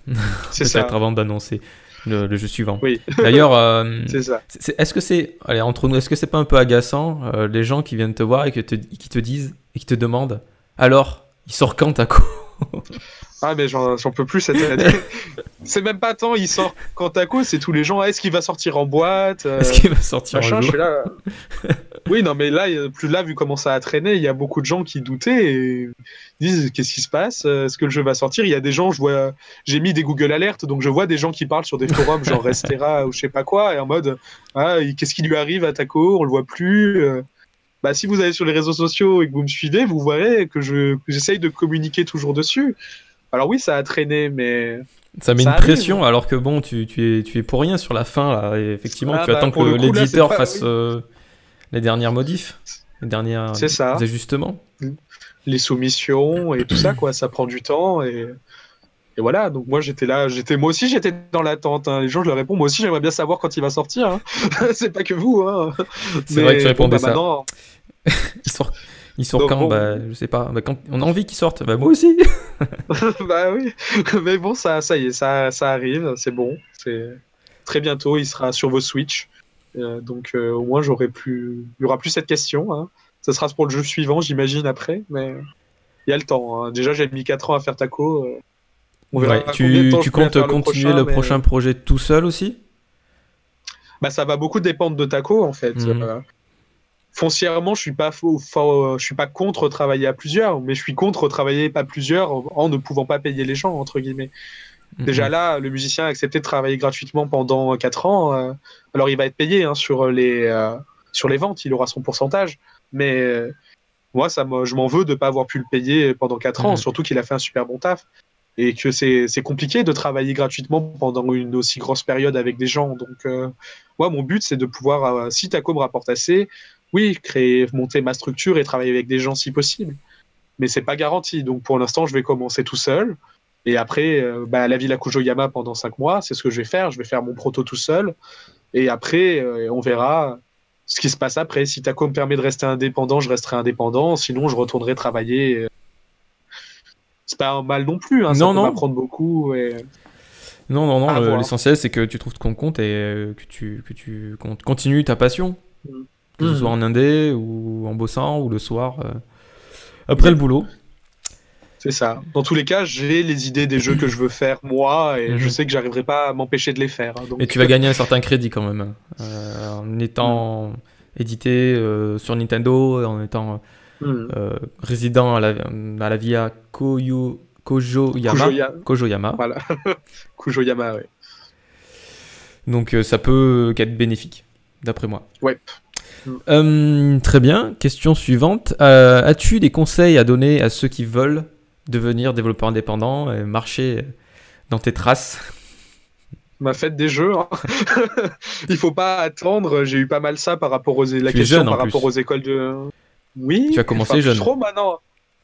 [SPEAKER 2] C'est ça.
[SPEAKER 1] Peut-être avant d'annoncer le, jeu suivant.
[SPEAKER 2] Oui.
[SPEAKER 1] D'ailleurs, euh. Est-ce que c'est, allez entre nous, est-ce que c'est pas un peu agaçant euh, les gens qui viennent te voir et te, qui te disent et qui te demandent, alors, il sort quand Taco?
[SPEAKER 2] Ah mais j'en peux plus cette année. c'est même pas tant il sort quand Taco, c'est tous les gens. Ah, est-ce qu'il va sortir en boîte
[SPEAKER 1] euh, Est-ce qu'il va sortir en
[SPEAKER 2] là... Oui non mais là plus là vu comment ça a traîné, il y a beaucoup de gens qui doutaient et disent qu'est-ce qui se passe Est-ce que le jeu va sortir? Il y a des gens, je vois, j'ai mis des Google Alertes donc je vois des gens qui parlent sur des forums genre Restera ou je sais pas quoi et en mode ah qu'est-ce qui lui arrive à Taco? On le voit plus. Euh. Bah, si vous allez sur les réseaux sociaux et que vous me suivez, vous verrez que je j'essaye de communiquer toujours dessus. Alors oui, ça a traîné, mais
[SPEAKER 1] ça met une pression, alors que bon, tu, tu, es, tu es pour rien sur la fin là. Et effectivement, ah, tu attends bah, que l'éditeur fasse euh, les dernières modifs, les derniers ajustements.
[SPEAKER 2] Les soumissions et tout ça, quoi. Ça prend du temps et, et voilà. Donc moi, j'étais là, j'étais moi aussi, j'étais dans l'attente. Hein. Les gens, je leur réponds, moi aussi, j'aimerais bien savoir quand il va sortir. Hein. C'est pas que vous. Hein.
[SPEAKER 1] C'est vrai que tu répondais bah, ça. Maintenant... Il sort quand bah, Je sais pas. Bah, quand on a envie qu'il sorte. Bah, moi aussi.
[SPEAKER 2] bah oui. Mais bon, ça, ça y est, ça, ça arrive. C'est bon. C'est très bientôt. Il sera sur vos Switch. Euh, donc euh, au moins, j'aurai plus. Il y aura plus cette question. Hein. Ça sera pour le jeu suivant, j'imagine après. Mais il y a le temps. Hein. Déjà, j'ai mis 4 ans à faire Taco. Euh.
[SPEAKER 1] On verra tu, tu comptes continuer le prochain, projet tout seul aussi?
[SPEAKER 2] Bah, ça va beaucoup dépendre de Taco en fait. Mhm foncièrement, je suis pas je suis pas contre travailler à plusieurs, mais je suis contre travailler pas plusieurs en ne pouvant pas payer les gens entre guillemets. Mhm. Déjà là, le musicien a accepté de travailler gratuitement pendant 4 ans. Euh, alors il va être payé hein, sur les euh, sur les ventes, il aura son pourcentage. Mais euh, moi, ça je m'en veux de pas avoir pu le payer pendant 4 ans, surtout qu'il a fait un super bon taf et que c'est compliqué de travailler gratuitement pendant une aussi grosse période avec des gens. Donc, moi, mon but, c'est de pouvoir, si Taco me rapporte assez, oui, créer, monter ma structure et travailler avec des gens si possible. Mais c'est pas garanti. Donc pour l'instant, je vais commencer tout seul. Et après, euh, bah, la Villa Kujoyama pendant cinq mois, c'est ce que je vais faire. Je vais faire mon proto tout seul. Et après, euh, on verra ce qui se passe après. Si Taco me permet de rester indépendant, je resterai indépendant. Sinon, je retournerai travailler. Euh. C'est pas un mal non plus. Hein. Ça non, peut m'apprendre beaucoup. Et...
[SPEAKER 1] Non, non, non. L'essentiel, c'est que tu trouves ton compte et que tu, que tu continues ta passion. Mm que ce soit hmm. en indé ou en bossant ou le soir euh, après le boulot.
[SPEAKER 2] C'est ça. Dans tous les cas, j'ai les idées des jeux que je veux faire moi et je mhm. sais que j'arriverai pas à m'empêcher de les faire. Hein,
[SPEAKER 1] donc... Et tu vas gagner un certain crédit quand même euh, en étant édité euh, sur Nintendo, en étant résident à la, à la Via Koyo, Kojoyama. Kojoyama.
[SPEAKER 2] Voilà. oui.
[SPEAKER 1] Donc ça peut être bénéfique, d'après moi.
[SPEAKER 2] Ouais.
[SPEAKER 1] Euh, très bien. Question suivante. Euh, as-tu des conseils à donner à ceux qui veulent devenir développeurs indépendants et marcher dans tes traces?
[SPEAKER 2] Ma fête des jeux. Hein. Il faut pas attendre. J'ai eu pas mal ça par rapport aux la question par rapport aux écoles de. Oui.
[SPEAKER 1] Tu as commencé jeune.
[SPEAKER 2] Trop maintenant.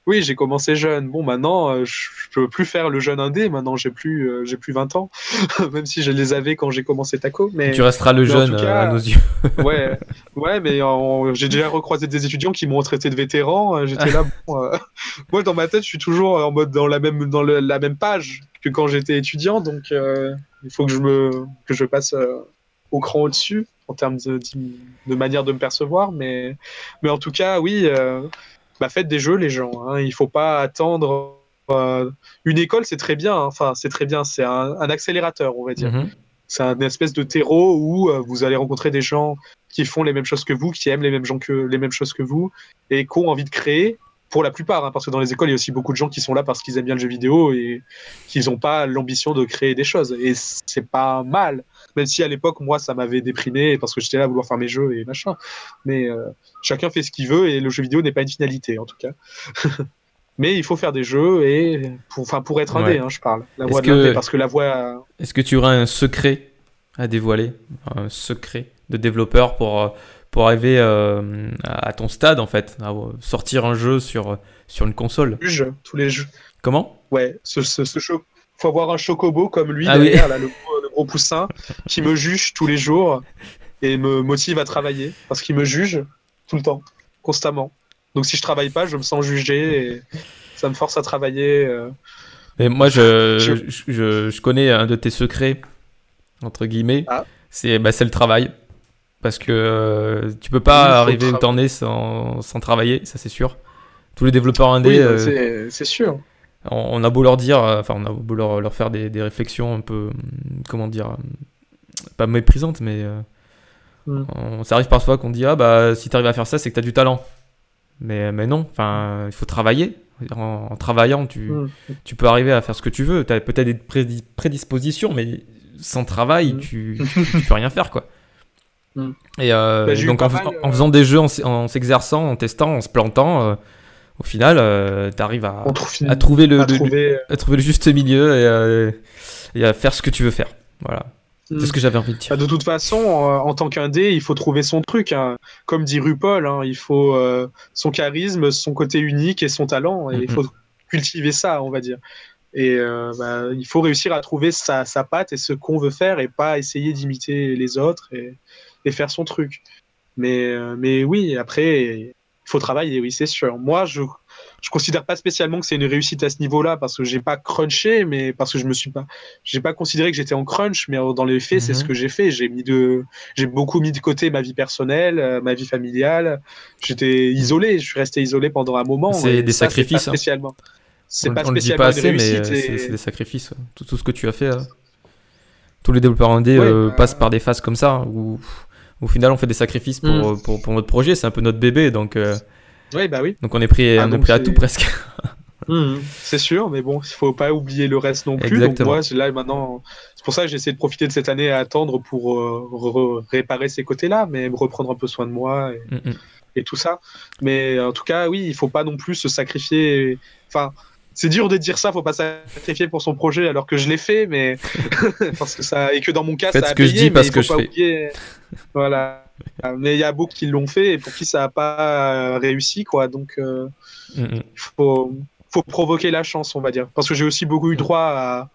[SPEAKER 2] Oui, j'ai commencé jeune. Bon, maintenant, euh, je peux plus faire le jeune indé. Maintenant, j'ai plus, euh, j'ai plus 20 ans, même si je les avais quand j'ai commencé Taco. Mais
[SPEAKER 1] tu resteras le jeune euh, à nos yeux.
[SPEAKER 2] ouais, ouais, mais j'ai déjà recroisé des étudiants qui m'ont traité de vétéran. J'étais là. moi, dans ma tête, je suis toujours en mode dans la même, dans la même page que quand j'étais étudiant. Donc, il faut que je me, que je passe au cran au-dessus en termes de, de, manière de me percevoir. Mais, mais en tout cas, oui bah, faites des jeux, les gens. Hein. Il faut pas attendre. Euh, une école, c'est très bien. Hein. Enfin, c'est très bien. C'est un, accélérateur, on va dire. Mhm. C'est un espèce de terreau où euh, vous allez rencontrer des gens qui font les mêmes choses que vous, qui aiment les mêmes, gens que, les mêmes choses que vous et qui ont envie de créer. Pour la plupart, hein, parce que dans les écoles, il y a aussi beaucoup de gens qui sont là parce qu'ils aiment bien le jeu vidéo et qu'ils n'ont pas l'ambition de créer des choses. Et c'est pas mal. Même si à l'époque, moi, ça m'avait déprimé parce que j'étais là à vouloir faire mes jeux et machin. Mais euh, chacun fait ce qu'il veut et le jeu vidéo n'est pas une finalité, en tout cas. Mais il faut faire des jeux et pour, enfin, pour être un hein, je parle. La voix de parce que la voix.
[SPEAKER 1] Est-ce que tu auras un secret à dévoiler? Un secret de développeur pour, euh, pour arriver euh, à ton stade, en fait à Sortir un jeu sur, sur une console
[SPEAKER 2] tous les jeux.
[SPEAKER 1] Comment?
[SPEAKER 2] Ouais, ce, ce, ce faut avoir un chocobo comme lui ah derrière, là, le, gros poussin, qui me juge tous les jours et me motive à travailler parce qu'il me juge tout le temps, constamment. Donc si je travaille pas, je me sens jugé et ça me force à travailler. Euh.
[SPEAKER 1] Et moi, je, je... Je, connais un de tes secrets, entre guillemets, ah. c'est bah, le travail. Parce que euh, tu peux pas arriver où t'en es sans, sans, travailler, ça c'est sûr. Tous les développeurs indés.
[SPEAKER 2] Bah, euh, c'est sûr
[SPEAKER 1] on, a beau leur dire, euh, enfin, on a beau leur, faire des, réflexions un peu, comment dire, euh, pas méprisantes, mais euh, mm. ça arrive parfois qu'on dit, ah bah, si tu arrives à faire ça, c'est que tu as du talent. Mais, mais non, enfin, il faut travailler. En, travaillant, tu, mm. tu peux arriver à faire ce que tu veux. Tu as peut-être des prédispositions, mais sans travail, mm. tu, tu, peux rien faire, quoi. Et bah, donc, en, faisant des jeux, en s'exerçant, en testant, en se plantant, au final, euh, tu arrives à, à, trouver le, trouver... à trouver le juste milieu et, euh, et, à faire ce que tu veux faire. Voilà. C'est ce hmm. que j'avais envie de dire.
[SPEAKER 2] Bah, de toute façon, en, tant qu'indé, il faut trouver son truc. Hein. Comme dit RuPaul, hein, il faut euh, son charisme, son côté unique et son talent. Et il faut cultiver ça, on va dire. Et bah, il faut réussir à trouver sa, sa patte et ce qu'on veut faire et pas essayer d'imiter les autres et, et, faire son truc. Mais, mais oui, après, il faut travailler, oui, c'est sûr. Moi, je je considère pas spécialement que c'est une réussite à ce niveau-là parce que j'ai pas crunché, mais parce que je me suis pas, j'ai pas considéré que j'étais en crunch, mais dans les faits, c'est ce mhm. que j'ai fait. J'ai mis de, j'ai beaucoup mis de côté ma vie personnelle, euh, ma vie familiale. J'étais isolé, je suis resté isolé pendant un moment.
[SPEAKER 1] C'est des sacrifices.
[SPEAKER 2] Pas hein. spécialement.
[SPEAKER 1] C'est pas spécialement pas assez, mais c'est des sacrifices. Tout, tout, ce que tu as fait. Hein. Tous les développeurs indés euh, bah, passent par des phases comme ça hein, où au final, on fait des sacrifices pour, mm. pour, pour, notre projet. C'est un peu notre bébé, donc. Euh,
[SPEAKER 2] oui, bah oui.
[SPEAKER 1] Donc on est pris, ah, on est pris à tout presque.
[SPEAKER 2] Mm, c'est sûr, mais bon, il faut pas oublier le reste non plus. Donc moi, là maintenant, c'est pour ça que j'essaie de profiter de cette année à attendre pour euh, réparer ces côtés-là, mais me reprendre un peu soin de moi et, mm, et, tout ça. Mais en tout cas, oui, il faut pas non plus se sacrifier. Enfin, c'est dur de dire ça, faut pas sacrifier pour son projet alors que je l'ai fait, mais parce que ça et que dans mon cas
[SPEAKER 1] ça
[SPEAKER 2] a
[SPEAKER 1] ce que je dis parce que je fais.
[SPEAKER 2] Voilà. mais il y a beaucoup qui l'ont fait et pour qui ça n'a pas réussi, quoi. Donc, euh, mm, mm. il faut, faut provoquer la chance, on va dire. Parce que j'ai aussi beaucoup eu droit à,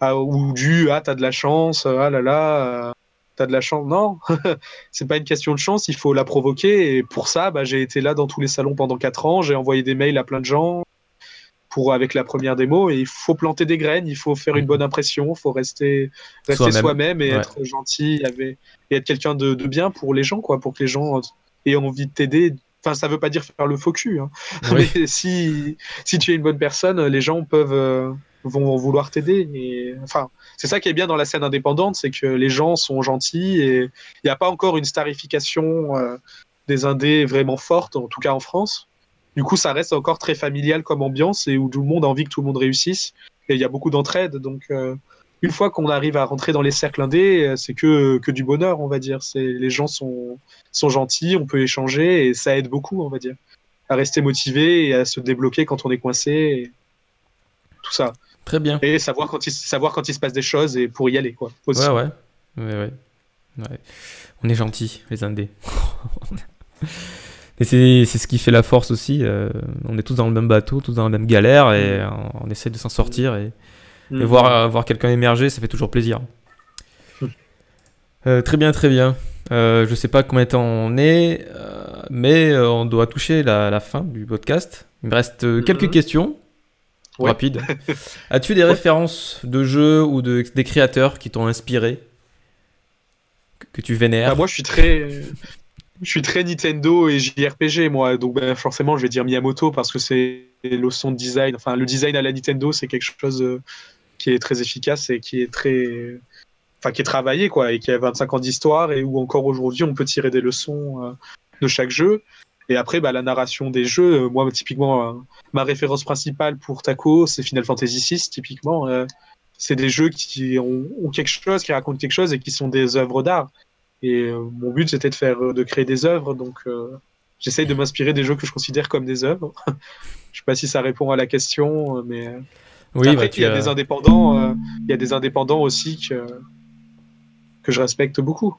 [SPEAKER 2] à ou du ah t'as de la chance, ah là là. T'as de la chance. Non, c'est pas une question de chance, il faut la provoquer. Et pour ça, bah, j'ai été là dans tous les salons pendant 4 ans, j'ai envoyé des mails à plein de gens, pour avec la première démo et il faut planter des graines, il faut faire une bonne impression, il faut rester rester soi-même et être gentil et être quelqu'un de, bien pour les gens quoi, pour que les gens aient envie de t'aider. Enfin, ça veut pas dire faire le faux cul, hein. mais si si tu es une bonne personne, les gens peuvent euh, vont vouloir t'aider. Et enfin, c'est ça qui est bien dans la scène indépendante, c'est que les gens sont gentils et il n'y a pas encore une starification euh, des indés vraiment forte, en tout cas en France. Du coup, ça reste encore très familial comme ambiance et où tout le monde a envie que tout le monde réussisse. Et il y a beaucoup d'entraide. Donc, euh, une fois qu'on arrive à rentrer dans les cercles indés, c'est que, que du bonheur, on va dire. C'est les gens sont, sont gentils, on peut échanger et ça aide beaucoup, on va dire, à rester motivé et à se débloquer quand on est coincé. tout ça.
[SPEAKER 1] Très bien.
[SPEAKER 2] Et savoir quand il, savoir quand il se passe des choses et pour y aller, quoi.
[SPEAKER 1] Ouais, ouais. ouais, ouais. On est gentils, les Indés. et c'est ce qui fait la force aussi. Euh, on est tous dans le même bateau, tous dans la même galère et on, essaie de s'en sortir. Et, mm. voir, euh, voir quelqu'un émerger, ça fait toujours plaisir. Mm. Euh, très bien, très bien. Euh, je sais pas combien de temps on est, mais on doit toucher la, la, fin du podcast. Il me reste quelques mm-hmm. questions rapide. As-tu des références de jeux ou de, des créateurs qui t'ont inspiré que, tu vénères?
[SPEAKER 2] Bah, Moi, je suis très, je suis très Nintendo et JRPG, moi. Donc, ben, forcément, je vais dire Miyamoto parce que c'est le son de design. Enfin, le design à la Nintendo, c'est quelque chose euh, qui est très efficace et qui est très. Enfin, qui est travaillé, quoi, et qui a 25 ans d'histoire et où encore aujourd'hui, on peut tirer des leçons euh, de chaque jeu. Et après, bah, la narration des jeux, euh, moi, typiquement, ma référence principale pour Taco, c'est Final Fantasy VI, typiquement. C'est des jeux qui ont, quelque chose, qui racontent quelque chose et qui sont des œuvres d'art. Et mon but, c'était de faire, de créer des œuvres, donc j'essaye de m'inspirer des jeux que je considère comme des œuvres. je sais pas si ça répond à la question, mais oui, après, bah, il y a des indépendants, il y a des indépendants aussi que que je respecte beaucoup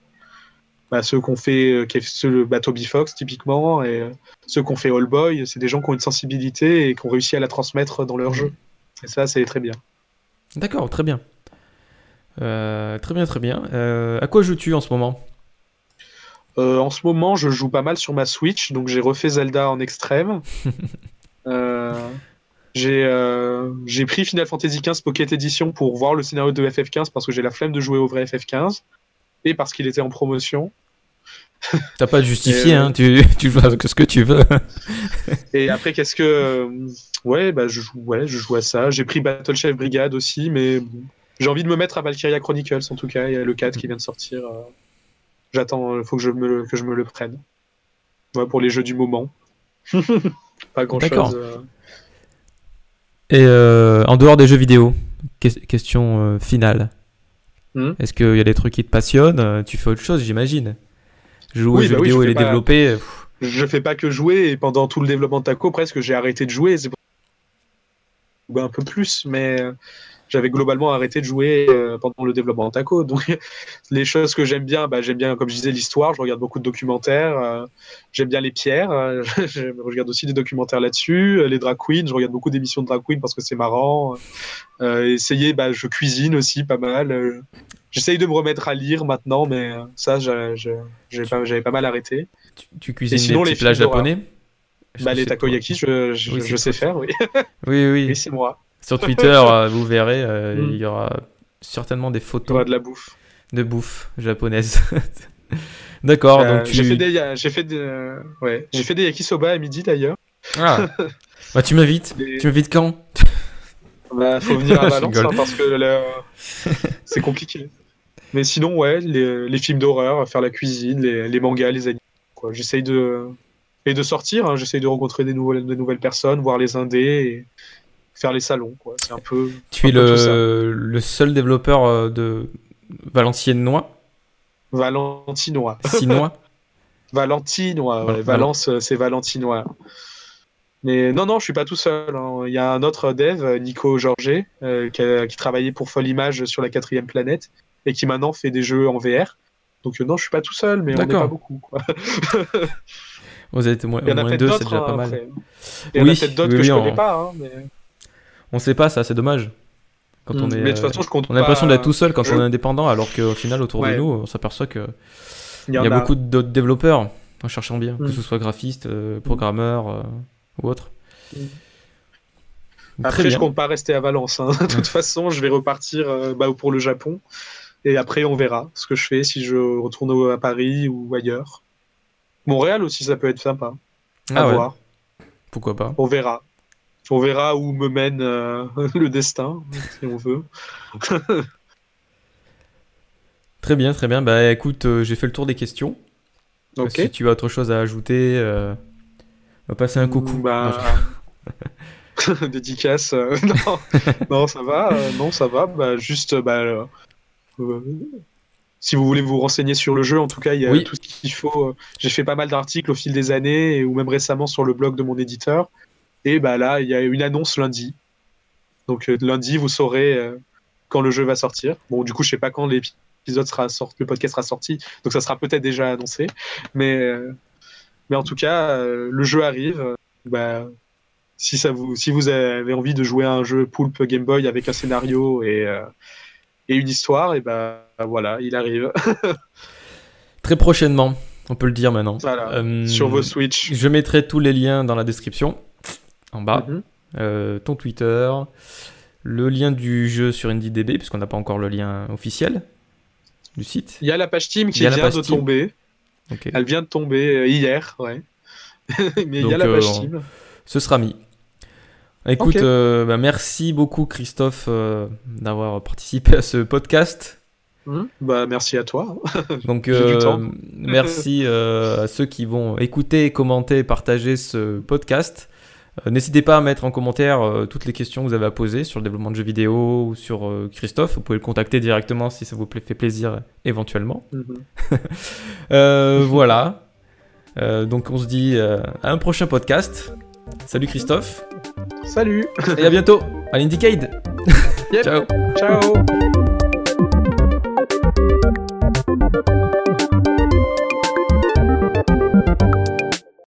[SPEAKER 2] bah, ceux qu'on fait, euh, ceux, bah, Toby Fox typiquement, et euh, ceux qu'on fait All Boy, c'est des gens qui ont une sensibilité et qui ont réussi à la transmettre dans leur jeu. Et ça, c'est très bien.
[SPEAKER 1] D'accord, très bien. Euh, très bien, très bien. à quoi joues-tu en ce moment?
[SPEAKER 2] En ce moment, je joue pas mal sur ma Switch, donc j'ai refait Zelda en extrême. j'ai pris Final Fantasy XV Pocket Edition pour voir le scénario de FF15 parce que j'ai la flemme de jouer au vrai FF15 et parce qu'il était en promotion.
[SPEAKER 1] T'as pas justifié, hein, tu, tu joues ce que tu veux.
[SPEAKER 2] et après, qu'est-ce que. Euh, ouais, bah, je, joue, ouais, je joue à ça. J'ai pris Battle Chef Brigade aussi, mais j'ai envie de me mettre à Valkyria Chronicles en tout cas. Il y a le 4 qui vient de sortir. Euh, j'attends, il faut que je, me, que je me le prenne. Ouais, pour les jeux du moment. pas grand chose. Euh.
[SPEAKER 1] Et en dehors des jeux vidéo, question finale. Hmm. Est-ce qu'il y a des trucs qui te passionnent euh, Tu fais autre chose, j'imagine. Jouer aux bah vidéo et les développer.
[SPEAKER 2] Je fais pas que jouer et pendant tout le développement de Taco, presque j'ai arrêté de jouer. C'est un peu plus, mais j'avais globalement arrêté de jouer euh, pendant le développement de Taco. Donc, les choses que j'aime bien, bah, j'aime bien, comme je disais, l'histoire. Je regarde beaucoup de documentaires. Euh, j'aime bien les pierres. Euh, je regarde aussi des documentaires là-dessus. Les drag queens, je regarde beaucoup d'émissions de drag queens parce que c'est marrant. essayer, bah, je cuisine aussi pas mal. J'essaye de me remettre à lire maintenant, mais ça, j'avais pas, mal arrêté.
[SPEAKER 1] Tu, cuisines sinon, les plats japonais?
[SPEAKER 2] Bah, les takoyaki, je, je, sais faire, oui.
[SPEAKER 1] Oui, oui.
[SPEAKER 2] oui c'est moi.
[SPEAKER 1] Sur Twitter, euh, vous verrez, euh, mm. il y aura certainement des photos.
[SPEAKER 2] de la bouffe.
[SPEAKER 1] De bouffe japonaise. D'accord.
[SPEAKER 2] Euh, j'ai fait des, j'ai fait des, ouais, j'ai fait des yakisoba à midi d'ailleurs.
[SPEAKER 1] Ah. bah tu m'invites. Tu m'invites quand?
[SPEAKER 2] Bah faut venir à Valence hein, parce que c'est compliqué. Mais sinon ouais, les, les films d'horreur, faire la cuisine, les, les mangas, les animés. J'essaye de et de sortir. Hein, J'essaye de rencontrer des nouvelles, de nouvelles personnes, voir les indés. Et faire les salons. Quoi. C'est un peu.
[SPEAKER 1] Tu es le, le, seul développeur euh, de Valenciennois?
[SPEAKER 2] Valentinois.
[SPEAKER 1] Sinois?
[SPEAKER 2] Valentinois, Valence, euh, c'est Valentinois. Mais non, non, je suis pas tout seul. Hein. Il y a un autre dev, Nico Georget, euh, qui, travaillait pour Folle Image sur la quatrième planète et qui maintenant fait des jeux en VR. Donc non, je suis pas tout seul, mais on n'est pas beaucoup. Quoi.
[SPEAKER 1] Vous êtes moins, moins deux, c'est déjà pas hein, mal.
[SPEAKER 2] Il y en a peut-être d'autres que je connais pas. Hein, mais...
[SPEAKER 1] On sait pas ça, c'est dommage.
[SPEAKER 2] Quand on est, mais de toute façon, je compte
[SPEAKER 1] on a l'impression d'être tout seul quand on est indépendant, alors qu'au final, autour de nous, on s'aperçoit que il y, a, beaucoup d'autres développeurs en cherchant bien, que mm. ce soit graphiste, euh, programmeur euh, ou autre. Mm.
[SPEAKER 2] Après, je compte pas rester à Valence. Hein. de toute façon, je vais repartir euh, bah, pour le Japon. Et après, on verra ce que je fais, si je retourne à Paris ou ailleurs. Montréal aussi, ça peut être sympa. À ah voir.
[SPEAKER 1] Pourquoi pas
[SPEAKER 2] On verra. On verra où me mène euh, le destin, si on veut.
[SPEAKER 1] très bien, très bien. Bah écoute, euh, j'ai fait le tour des questions. Si tu as autre chose à ajouter, euh, on va passer un coucou.
[SPEAKER 2] Bah... Dédicace. euh, non, non, ça va. euh, non, ça va. Bah, juste, bah, euh, euh, si vous voulez vous renseigner sur le jeu, en tout cas, il y a
[SPEAKER 1] Oui.
[SPEAKER 2] tout ce qu'il faut. euh, J'ai fait pas mal d'articles au fil des années, ou même récemment sur le blog de mon éditeur. Et bah là, il y a une annonce lundi. Donc euh, lundi, vous saurez euh, quand le jeu va sortir. Bon, du coup, je sais pas quand l'épisode sera sorti, le podcast sera sorti, donc ça sera peut-être déjà annoncé. Mais, euh, mais en tout cas, le jeu arrive. bah, si, ça vous, si vous avez envie de jouer à un jeu Poulpe Game Boy avec un scénario et, euh, et une histoire, et ben voilà, il arrive.
[SPEAKER 1] Très prochainement, on peut le dire maintenant.
[SPEAKER 2] Voilà,
[SPEAKER 1] Euh,
[SPEAKER 2] sur vos Switch.
[SPEAKER 1] Je mettrai tous les liens dans la description, en bas.
[SPEAKER 2] Mhm.
[SPEAKER 1] Euh, ton Twitter, le lien du jeu sur IndieDB, puisqu'on n'a pas encore le lien officiel du site.
[SPEAKER 2] Il y a la page Steam
[SPEAKER 1] Il
[SPEAKER 2] qui vient de tomber. Elle vient de tomber euh, hier, ouais. Mais il y a la page
[SPEAKER 1] euh,
[SPEAKER 2] Steam.
[SPEAKER 1] Ce sera mis. Écoute, euh, bah, merci beaucoup Christophe euh, d'avoir participé à ce podcast.
[SPEAKER 2] Mhm. Bah, merci à toi.
[SPEAKER 1] Donc
[SPEAKER 2] J'ai du temps.
[SPEAKER 1] merci euh, à ceux qui vont écouter, commenter, partager ce podcast. Euh, N'hésitez pas à mettre en commentaire euh, toutes les questions que vous avez à poser sur le développement de jeux vidéo ou sur euh, Christophe. Vous pouvez le contacter directement si ça vous fait plaisir éventuellement.
[SPEAKER 2] Mhm.
[SPEAKER 1] Euh, voilà. Donc on se dit à un prochain podcast. Salut Christophe
[SPEAKER 2] Salut.
[SPEAKER 1] et à bientôt à l'Indicade.
[SPEAKER 2] Yep.
[SPEAKER 1] Ciao.
[SPEAKER 2] Ciao.